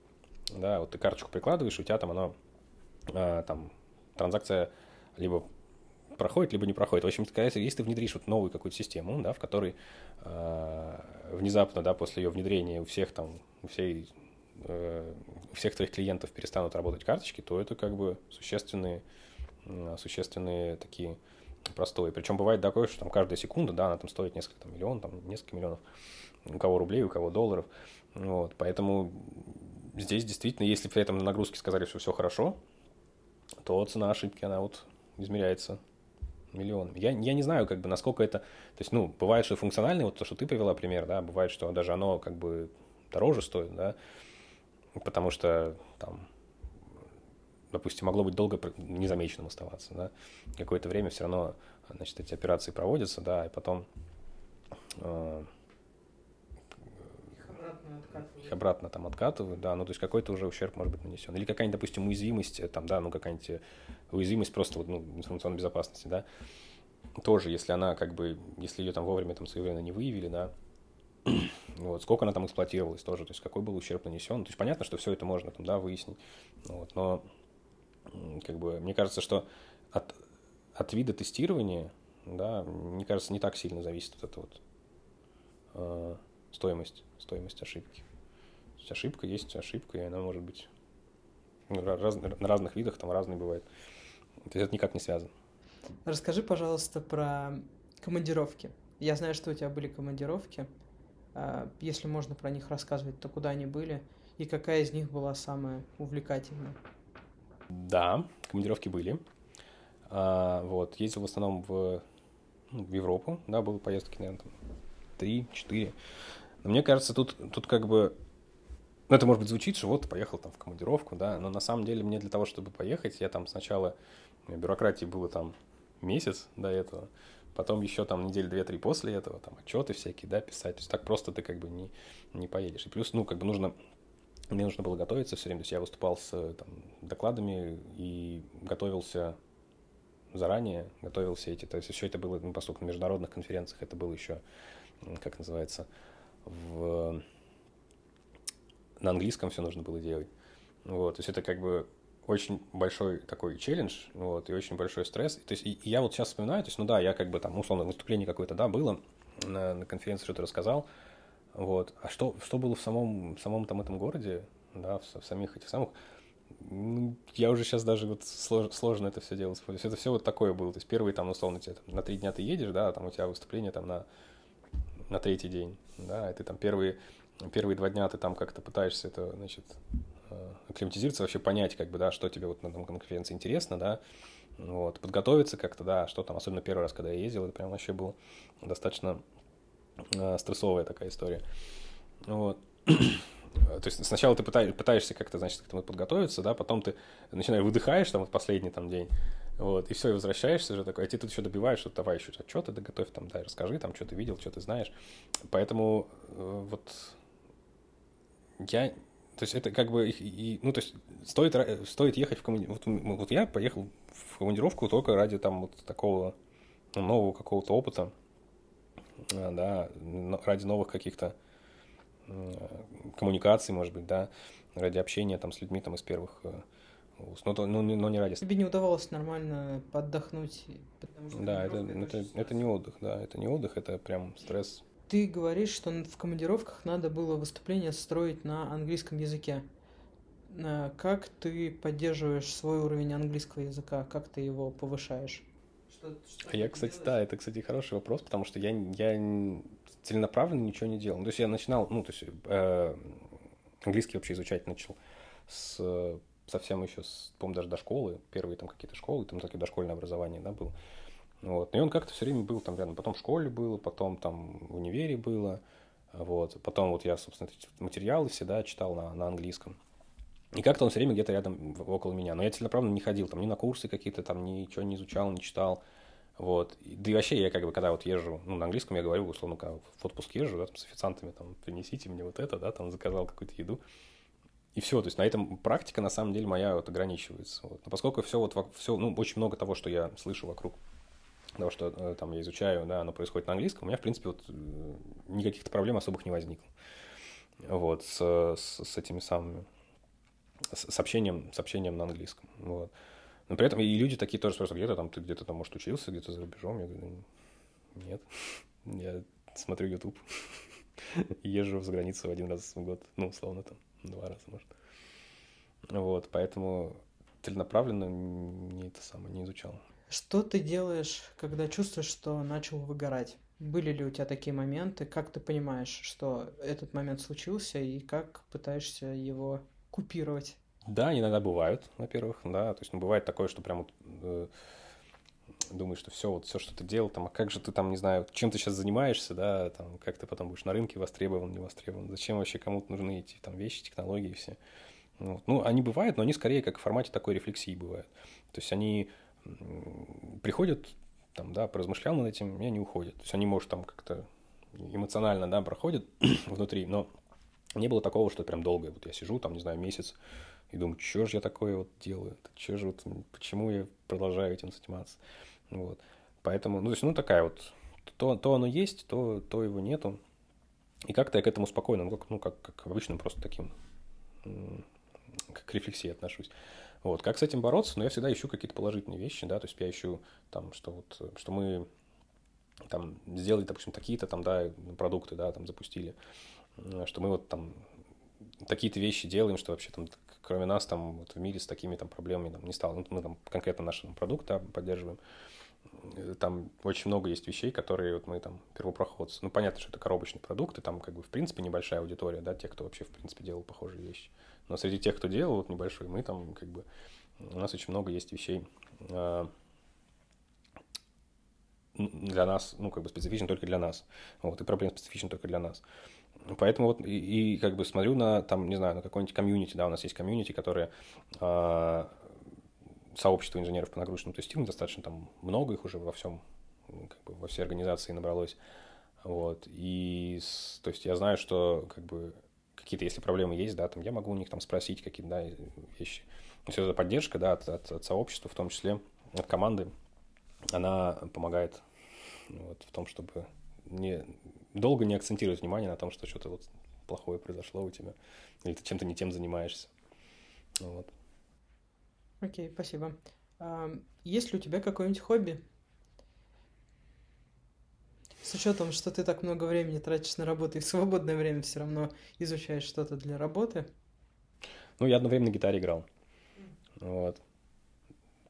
S1: да, вот ты карточку прикладываешь, у тебя там она, э, там, транзакция либо проходит, либо не проходит. В общем, если ты внедришь вот новую какую-то систему, да, в которой э, внезапно, да, после ее внедрения у всех там, у всей э, у всех твоих клиентов перестанут работать карточки, то это как бы существенные, существенные такие простое. Причем бывает такое, что там каждая секунда, да, она там стоит несколько там, миллионов, там несколько миллионов, у кого рублей, у кого долларов. Вот, поэтому здесь действительно, если при этом на нагрузке сказали, что все хорошо, то цена ошибки, она вот измеряется миллионами. Я, я не знаю, как бы, насколько это... То есть, ну, бывает, что функциональный, вот то, что ты привела пример, да, бывает, что даже оно как бы дороже стоит, да, потому что там, допустим, могло быть долго незамеченным оставаться, да, какое-то время все равно, значит, эти операции проводятся, да, и потом э, их обратно там откатывают, да, ну, то есть какой-то уже ущерб может быть нанесен. Или какая-нибудь, допустим, уязвимость, э, там, да, ну, какая-нибудь уязвимость просто ну, информационной безопасности, да, тоже, если она как бы, если ее там вовремя там своевременно не выявили, да, <clears throat> вот, сколько она там эксплуатировалась тоже, то есть какой был ущерб нанесен, то есть понятно, что все это можно там, да, выяснить, вот, но как бы мне кажется, что от, от вида тестирования, да, мне кажется, не так сильно зависит вот эта вот э, стоимость, стоимость ошибки. То есть ошибка есть ошибка, и она может быть раз, на разных видах, там разные бывает. То есть это никак не связано.
S2: Расскажи, пожалуйста, про командировки. Я знаю, что у тебя были командировки. А, если можно про них рассказывать, то куда они были и какая из них была самая увлекательная?
S1: Да, командировки были. А, вот, ездил в основном в, ну, в Европу, да, было поездки, наверное, там три-четыре. Но мне кажется, тут, тут как бы ну, это, может быть, звучит, что вот поехал там в командировку, да, но на самом деле мне для того, чтобы поехать, я там сначала, бюрократии было там месяц до этого, потом еще там неделю две-три после этого, там отчеты всякие, да, писать, то есть так просто ты как бы не, не поедешь. И плюс, ну, как бы нужно, мне нужно было готовиться все время, то есть я выступал с там, докладами и готовился заранее, готовился эти, то есть все это было, ну, поскольку на международных конференциях это было еще, как называется, в на английском все нужно было делать. Вот, то есть это как бы очень большой такой челлендж, вот, и очень большой стресс. То есть и, и я вот сейчас вспоминаю, то есть, ну да, я как бы там, условно, выступление какое-то, да, было, на, на конференции что-то рассказал, вот, а что, что было в самом, самом там этом городе, да, в, в самих этих самых, я уже сейчас даже вот слож, сложно это все делать. То есть это все вот такое было. То есть первый там, условно, тебе, там, на три дня ты едешь, да, там у тебя выступление там на, на третий день, да, и ты там первые первые два дня ты там как-то пытаешься это, значит, э, акклиматизироваться, вообще понять, как бы, да, что тебе вот на этом конференции интересно, да, вот, подготовиться как-то, да, что там, особенно первый раз, когда я ездил, это прям вообще было достаточно стрессовая такая история. Вот. <clears throat> То есть сначала ты пытаешься как-то, значит, к этому подготовиться, да, потом ты начинаешь выдыхаешь там вот последний там день, вот, и все, и возвращаешься уже такой, а ты тут еще добиваешь, что давай еще отчеты доготовь, там, да, расскажи, там, что ты видел, что ты знаешь. Поэтому э, вот я, то есть это как бы, и, ну, то есть стоит, стоит ехать в командировку, вот, вот я поехал в командировку только ради там вот такого ну, нового какого-то опыта, э, да, ради новых каких-то коммуникаций, может быть, да, ради общения там с людьми там из первых э, но, но, но не ради...
S2: Тебе не удавалось нормально поддохнуть?
S1: Потому что да, это, это, это не отдых, да, это не отдых, это прям стресс.
S2: Ты говоришь, что в командировках надо было выступление строить на английском языке. А как ты поддерживаешь свой уровень английского языка? Как ты его повышаешь?
S1: Что, что а я, кстати, делаешь? да, это, кстати, хороший вопрос, потому что я, я целенаправленно ничего не делал. То есть я начинал, ну, то есть э, английский вообще изучать начал с совсем еще, с, по-моему, даже до школы, первые там какие-то школы, там такие дошкольное образование, да, был. Вот. И он как-то все время был там рядом. Потом в школе было, потом там в универе было. Вот. Потом вот я, собственно, эти материалы всегда читал на, на английском. И как-то он все время где-то рядом около меня. Но я целенаправленно не ходил, там ни на курсы какие-то, там ничего не изучал, не читал. Вот. Да и вообще я как бы, когда вот езжу, ну, на английском я говорю, условно, когда в отпуск езжу, да, там, с официантами, там, принесите мне вот это, да, там, заказал какую-то еду. И все, то есть на этом практика на самом деле моя вот ограничивается. Вот. Но поскольку все вот все, ну, очень много того, что я слышу вокруг, того, что э, там я изучаю, да, оно происходит на английском, у меня, в принципе, вот э, никаких проблем особых не возникло. Вот, с, с, с этими самыми, с, с общением, с общением на английском. Вот. Но при этом и люди такие тоже спрашивают, где-то там, ты где-то там, может, учился, где-то за рубежом. Я говорю, нет, <laughs> я смотрю YouTube, <laughs> езжу за границу один раз в год, ну, условно там два раза, может. Вот, поэтому целенаправленно не это самое не изучал.
S2: Что ты делаешь, когда чувствуешь, что начал выгорать? Были ли у тебя такие моменты? Как ты понимаешь, что этот момент случился, и как пытаешься его купировать?
S1: Да, иногда бывают, во-первых, да. То есть, ну, бывает такое, что прям вот, э, думаешь, что все, вот все, что ты делал, там, а как же ты там, не знаю, чем ты сейчас занимаешься, да, там, как ты потом будешь на рынке востребован, не востребован, зачем вообще кому-то нужны эти там вещи, технологии все. Вот. Ну, они бывают, но они скорее как в формате такой рефлексии бывают. То есть они приходят, там, да, поразмышлял над этим, и они уходят. То есть они, может, там как-то эмоционально, да, проходят <clears throat> внутри, но не было такого, что прям долго. Вот я сижу, там, не знаю, месяц, и думаю, что же я такое вот делаю, что же вот, почему я продолжаю этим заниматься. Вот. Поэтому, ну, то есть, ну, такая вот, то, то оно есть, то, то его нету. И как-то я к этому спокойно, ну, как, ну, как, как обычным просто таким, как к рефлексии отношусь. Вот. Как с этим бороться? Ну, я всегда ищу какие-то положительные вещи, да, то есть я ищу там, что вот, что мы там сделали, допустим, такие-то там, да, продукты, да, там запустили, что мы вот там такие-то вещи делаем, что вообще там кроме нас там вот в мире с такими там проблемами там, не стало. Ну, мы там конкретно наш продукт да, поддерживаем. Там очень много есть вещей, которые вот мы там первопроходцы. Ну, понятно, что это коробочный продукт, и там как бы в принципе небольшая аудитория, да, те, кто вообще в принципе делал похожие вещи. Но среди тех, кто делал вот небольшой, мы там как бы у нас очень много есть вещей а, для нас, ну, как бы специфичен только для нас. Вот, и проблем специфичен только для нас. Поэтому вот и, и как бы смотрю на, там, не знаю, на какой-нибудь комьюнити, да, у нас есть комьюнити, которые э, сообщество инженеров по нагрузочному тестированию, достаточно там много их уже во всем, как бы во всей организации набралось. Вот, и, то есть я знаю, что как бы какие-то, если проблемы есть, да, там я могу у них там спросить какие-то, да, вещи. Все это поддержка, да, от, от, от сообщества, в том числе от команды, она помогает вот, в том, чтобы не, долго не акцентировать внимание на том, что что-то вот плохое произошло у тебя, или ты чем-то не тем занимаешься. Вот.
S2: Окей, спасибо. А, есть ли у тебя какое-нибудь хобби? С учетом, что ты так много времени тратишь на работу и в свободное время все равно изучаешь что-то для работы.
S1: Ну, я одно время на гитаре играл. Вот.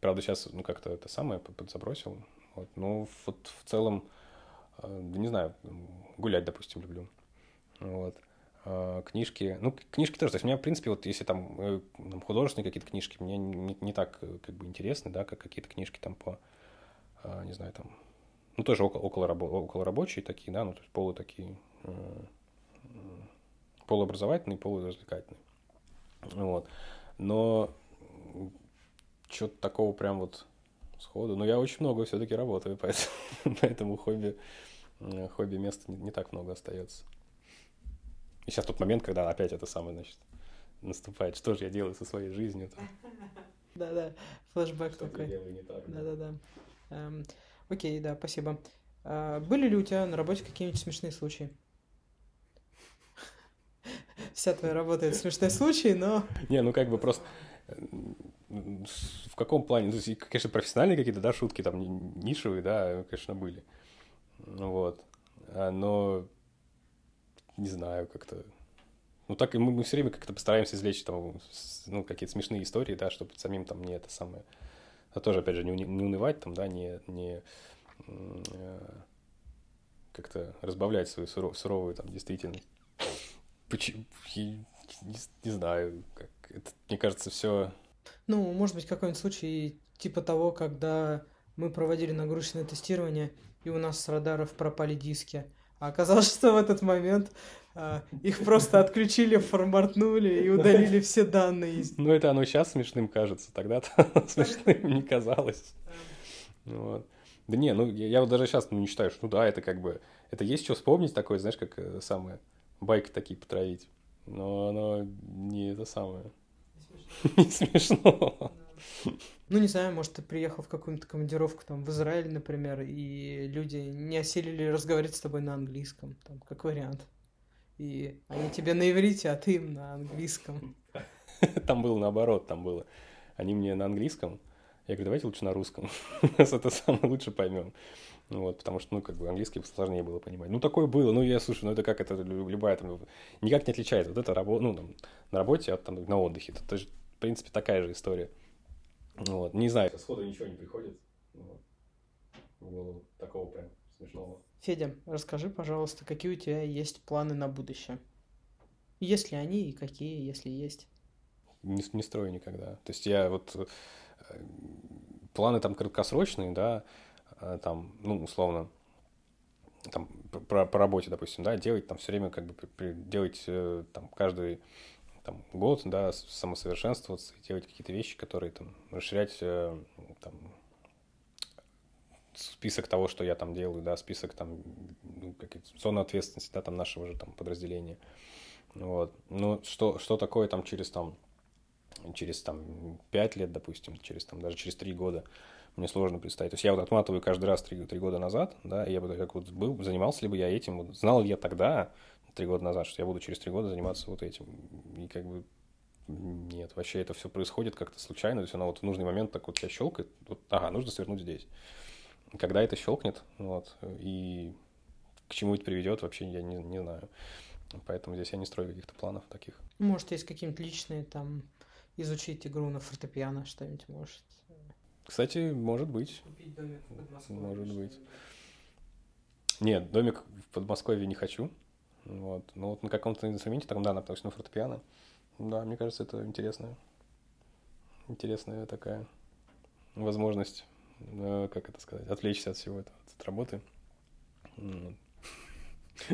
S1: Правда, сейчас, ну, как-то это самое подзабросил. Вот. Ну, вот в целом, да не знаю, гулять, допустим, люблю. Вот. э, книжки, ну, книжки тоже, то есть у меня, в принципе, вот если там, э, там художественные какие-то книжки, мне не, не так э, как бы интересны, да, как какие-то книжки там по, э, не знаю, там, ну, тоже около, около, рабо, около рабочие такие, да, ну, то есть полу такие, э, полуобразовательные, полуразвлекательные. Вот. Но что-то такого прям вот сходу. Но я очень много все-таки работаю, <laughs> поэтому, поэтому хобби, э, хобби места не, не так много остается. И сейчас тот момент, когда опять это самое, значит, наступает. Что же я делаю со своей жизнью? <laughs>
S2: Да-да, флешбэк такой. Да-да-да. Эм, окей, да, спасибо. А, были ли у тебя на работе какие-нибудь смешные случаи? <laughs> Вся твоя работа это смешные случаи, но...
S1: Не, ну как бы просто в каком плане? Ну, конечно, профессиональные какие-то, да, шутки там нишевые, да, конечно, были. Ну вот. А, но не знаю, как-то... Ну, так и мы, мы все время как-то постараемся извлечь там, ну, какие-то смешные истории, да, чтобы самим там не это самое... А тоже, опять же, не, не унывать там, да, не, не э, как-то разбавлять свою суров, суровую там действительность. Почему? Не, не знаю, как это, мне кажется, все
S2: ну, может быть, какой-нибудь случай типа того, когда мы проводили нагрузочное тестирование, и у нас с радаров пропали диски. А оказалось, <laughs> что в этот момент а, их просто отключили, форматнули и удалили все данные.
S1: Ну, это оно сейчас смешным кажется, тогда-то <laughs> смешным не казалось. Вот. Да не, ну я, я вот даже сейчас ну, не считаю, что ну да, это как бы, это есть что вспомнить такое, знаешь, как э, самое, байки такие потравить. Но оно не это самое. <laughs> Не смешно.
S2: Ну, не знаю, может, ты приехал в какую-нибудь командировку там в Израиль, например, и люди не осилили разговаривать с тобой на английском, там, как вариант. И они тебе на иврите, а ты им на английском. <laughs>
S1: Там было наоборот, там было. Они мне на английском, я говорю, давайте лучше на русском. <laughs> это самое лучше поймем. Ну вот, потому что, ну, как бы английский сложнее было понимать. Ну, такое было. Ну, я слушаю, ну, это как это любая там, никак не отличается. Вот это работа, ну, там, на работе, а там на отдыхе. Это, же, в принципе, такая же история. Вот, не знаю. Сходу ничего не приходит. Вот. В голову такого прям смешного.
S2: Федя, расскажи, пожалуйста, какие у тебя есть планы на будущее? Есть ли они и какие, если есть?
S1: Не, не строю никогда. То есть я вот э, планы там краткосрочные, да, Э, там, ну, условно, там, по, по работе, допустим, да, делать там все время, как бы, делать э, там каждый там, год, да, самосовершенствоваться, делать какие-то вещи, которые там, расширять э, там, список того, что я там делаю, да, список там, ну, зоны ответственности, да, там, нашего же там подразделения. Вот. Ну, что, что такое там через там, через там пять лет, допустим, через там, даже через три года, мне сложно представить. То есть я вот отматываю каждый раз три, три года назад, да, и я бы как вот был, занимался ли бы я этим, вот, знал ли я тогда, три года назад, что я буду через три года заниматься вот этим. И как бы нет, вообще это все происходит как-то случайно, то есть оно вот в нужный момент так вот тебя щелкает, вот, ага, нужно свернуть здесь. Когда это щелкнет, вот, и к чему это приведет, вообще я не, не знаю. Поэтому здесь я не строю каких-то планов таких.
S2: Может, есть какие-нибудь личные там изучить игру на фортепиано, что-нибудь может.
S1: Кстати, может быть. Купить домик в Подмосковье. Может быть. Нет, домик в Подмосковье не хочу. Вот. Но вот на каком-то инструменте, там, да, на, на фортепиано. Да, мне кажется, это интересная, интересная такая возможность, э, как это сказать, отвлечься от всего этого, от работы.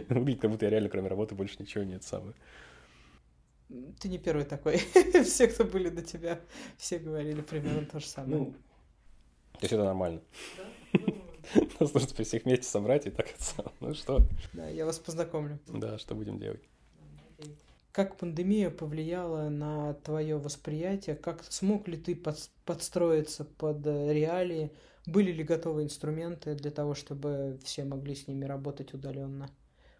S1: Выглядит, <laughs> как будто я реально, кроме работы, больше ничего нет самое.
S2: Ты не первый такой. <laughs> все, кто были до тебя, все говорили примерно то же самое. Ну,
S1: то есть это нормально. <laughs> Нас нужно при всех вместе собрать и так это Ну что?
S2: Да, я вас познакомлю.
S1: Да, что будем делать?
S2: Как пандемия повлияла на твое восприятие? Как смог ли ты под, подстроиться под э, реалии? Были ли готовы инструменты для того, чтобы все могли с ними работать удаленно?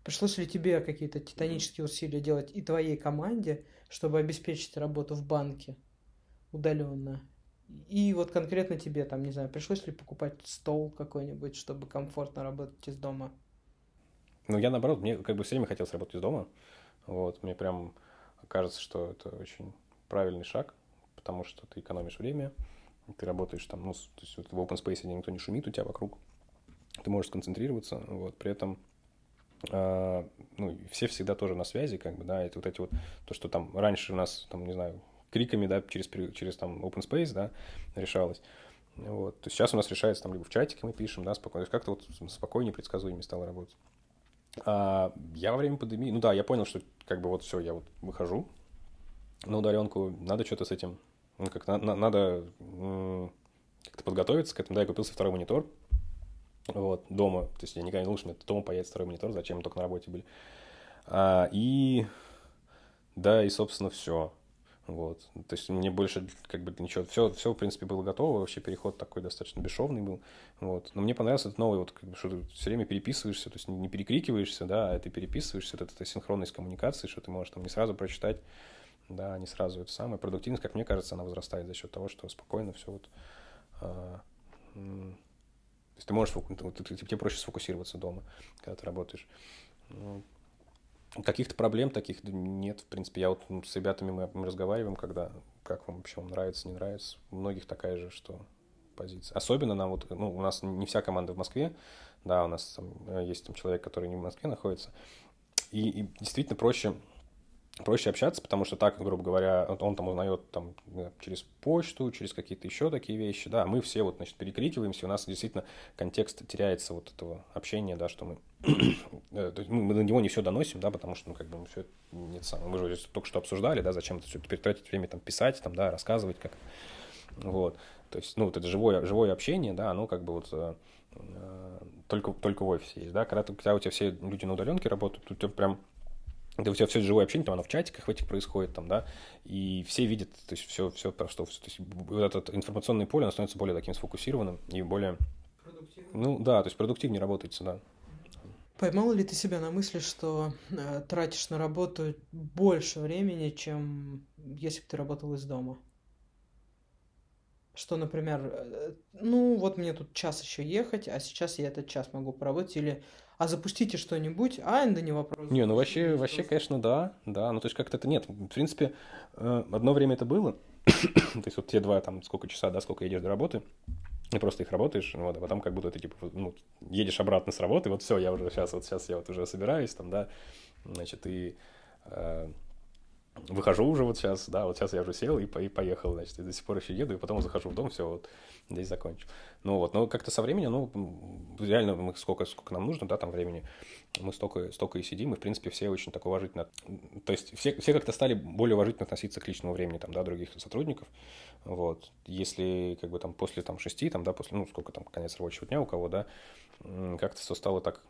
S2: Пришлось ли тебе какие-то титанические усилия делать и твоей команде, чтобы обеспечить работу в банке удаленно? И вот конкретно тебе, там, не знаю, пришлось ли покупать стол какой-нибудь, чтобы комфортно работать из дома?
S1: Ну, я наоборот, мне как бы все время хотелось работать из дома. Вот, мне прям кажется, что это очень правильный шаг, потому что ты экономишь время, ты работаешь там, ну, то есть вот в open space никто не шумит у тебя вокруг, ты можешь сконцентрироваться, вот, при этом а, ну, все всегда тоже на связи, как бы, да, это вот эти вот, то, что там раньше у нас, там, не знаю, криками, да, через, через там open space, да, решалось. Вот. То есть сейчас у нас решается там либо в чатике мы пишем, да, спокойно. То есть как-то вот спокойнее, предсказуемее стало работать. А я во время пандемии, ну да, я понял, что как бы вот все, я вот выхожу на удаленку, надо что-то с этим, ну как на, на, надо как-то подготовиться к этому. Да, я купился второй монитор, вот, дома. То есть я никогда не думал, что меня дома появится второй монитор, зачем мы только на работе были. А, и да, и, собственно, все. Вот. То есть мне больше как бы ничего, все, все в принципе было готово, вообще переход такой достаточно бесшовный был. Вот. Но мне понравился этот новый, вот, как бы, что ты все время переписываешься, то есть не перекрикиваешься, да, а ты переписываешься, это, это синхронность коммуникации, что ты можешь там не сразу прочитать, да, не сразу это самое. Продуктивность, как мне кажется, она возрастает за счет того, что спокойно все вот а, то есть ты можешь, ты, тебе проще сфокусироваться дома, когда ты работаешь. Каких-то проблем таких нет, в принципе. Я вот ну, с ребятами мы, мы разговариваем, когда, как вам вообще, вам нравится, не нравится. У многих такая же, что позиция. Особенно нам вот, ну, у нас не вся команда в Москве, да, у нас там э, есть там человек, который не в Москве находится, и, и действительно проще проще общаться, потому что так, грубо говоря, он там узнает там через почту, через какие-то еще такие вещи, да, мы все вот, значит, перекрикиваемся, у нас действительно контекст теряется вот этого общения, да, что мы, <coughs> э, мы на него не все доносим, да, потому что, ну, как бы, мы все нет самое, мы же только что обсуждали, да, зачем это все тратить время там писать, там, да, рассказывать как, вот, то есть, ну, вот это живое, живое общение, да, оно как бы вот э, э, только, только в офисе есть, да, когда, когда у тебя все люди на удаленке работают, тут прям да у тебя все живое общение, там оно в чатиках в этих происходит, там, да, и все видят, то есть все, все про что, то есть вот это информационное поле, оно становится более таким сфокусированным и более... Ну да, то есть продуктивнее работается, да.
S2: Поймал ли ты себя на мысли, что э, тратишь на работу больше времени, чем если бы ты работал из дома? Что, например, э, ну вот мне тут час еще ехать, а сейчас я этот час могу поработать, или а запустите что-нибудь, а, да не вопрос.
S1: Не, ну вообще, вообще, конечно, да, да, ну то есть как-то это нет. В принципе, э, одно время это было, <coughs> то есть вот те два, там, сколько часа, да, сколько едешь до работы, и просто их работаешь, вот, а потом как будто ты, типа, ну, едешь обратно с работы, вот все, я уже сейчас, вот сейчас я вот уже собираюсь, там, да, значит, и э, выхожу уже вот сейчас, да, вот сейчас я уже сел и, и поехал, значит, и до сих пор еще еду, и потом захожу в дом, все, вот, здесь закончу. Ну вот, но как-то со временем, ну, реально, мы сколько, сколько нам нужно, да, там времени, мы столько, столько и сидим, и, в принципе, все очень так уважительно, то есть все, все как-то стали более уважительно относиться к личному времени, там, да, других сотрудников, вот, если, как бы, там, после, там, шести, там, да, после, ну, сколько там, конец рабочего дня у кого, да, как-то все стало так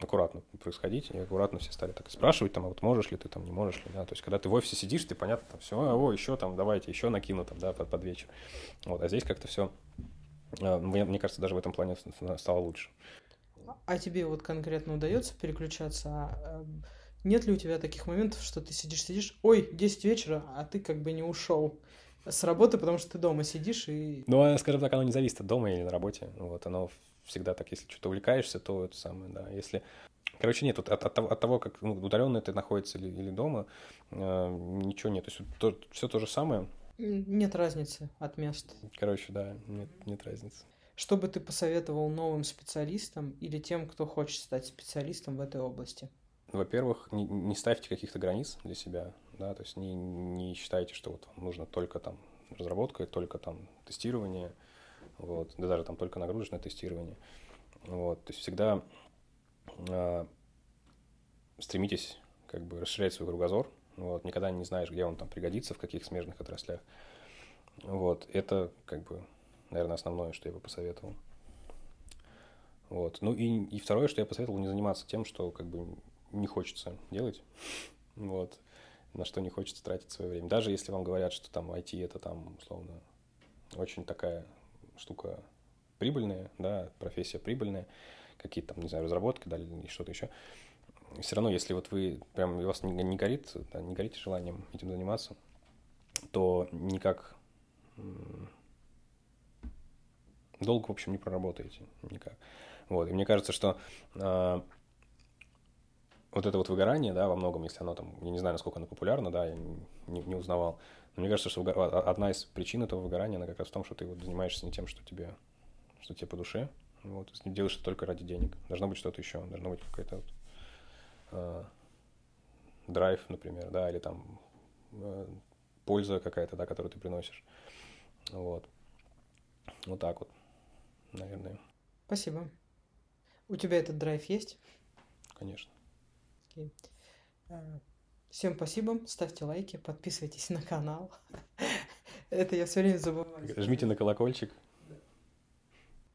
S1: аккуратно происходить, и аккуратно все стали так спрашивать, там, а вот можешь ли ты, там, не можешь ли, да, то есть, когда ты в офисе сидишь, ты, понятно, там, все, а, о, еще там, давайте, еще накину, там, да, под, под вечер, вот, а здесь как-то все, а, мне, мне кажется, даже в этом плане стало лучше.
S2: А тебе вот конкретно удается переключаться? А, эм, нет ли у тебя таких моментов, что ты сидишь-сидишь, ой, 10 вечера, а ты как бы не ушел с работы, потому что ты дома сидишь и...
S1: Ну, скажем так, оно не зависит от дома или на работе. Вот, оно всегда так, если что-то увлекаешься, то это самое, да. Если Короче, нет, от, от, от того, как ну, удаленно это находится или, или дома, э, ничего нет. То есть то, все то же самое.
S2: Нет разницы от места.
S1: Короче, да, нет, нет разницы.
S2: Что бы ты посоветовал новым специалистам или тем, кто хочет стать специалистом в этой области?
S1: Во-первых, не, не ставьте каких-то границ для себя, да, то есть не, не считайте, что вот вам нужно только там разработка, только там тестирование, вот, да даже там только нагрузочное тестирование. Вот, то есть всегда э, стремитесь как бы расширять свой кругозор, вот, никогда не знаешь, где он там пригодится, в каких смежных отраслях. Вот, это как бы, наверное, основное, что я бы посоветовал. Вот. Ну и, и второе, что я посоветовал, не заниматься тем, что как бы не хочется делать. Вот. На что не хочется тратить свое время. Даже если вам говорят, что там IT это там, условно, очень такая штука прибыльная, да, профессия прибыльная, какие-то там, не знаю, разработки, да, или что-то еще. Все равно, если вот вы прям, у вас не, не горит, да, не горите желанием этим заниматься, то никак долго, в общем, не проработаете никак. Вот, и мне кажется, что э, вот это вот выгорание, да, во многом, если оно там, я не знаю, насколько оно популярно, да, я не, не узнавал, но мне кажется, что одна из причин этого выгорания, она как раз в том, что ты вот занимаешься не тем, что тебе, что тебе по душе, вот, делаешь это только ради денег. Должно быть что-то еще, должно быть какая-то вот э, драйв, например, да, или там э, польза какая-то, да, которую ты приносишь. Вот. Вот так вот, наверное.
S2: Спасибо. У тебя этот драйв есть?
S1: Конечно.
S2: Окей. Всем спасибо, ставьте лайки, подписывайтесь на канал. <laughs> Это я все время забываю.
S1: Жмите на колокольчик.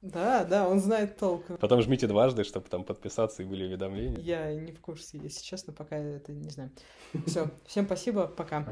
S2: Да, да, он знает толк.
S1: Потом жмите дважды, чтобы там подписаться и были уведомления.
S2: Я не в курсе, если честно, пока это не знаю. Все, всем спасибо, пока.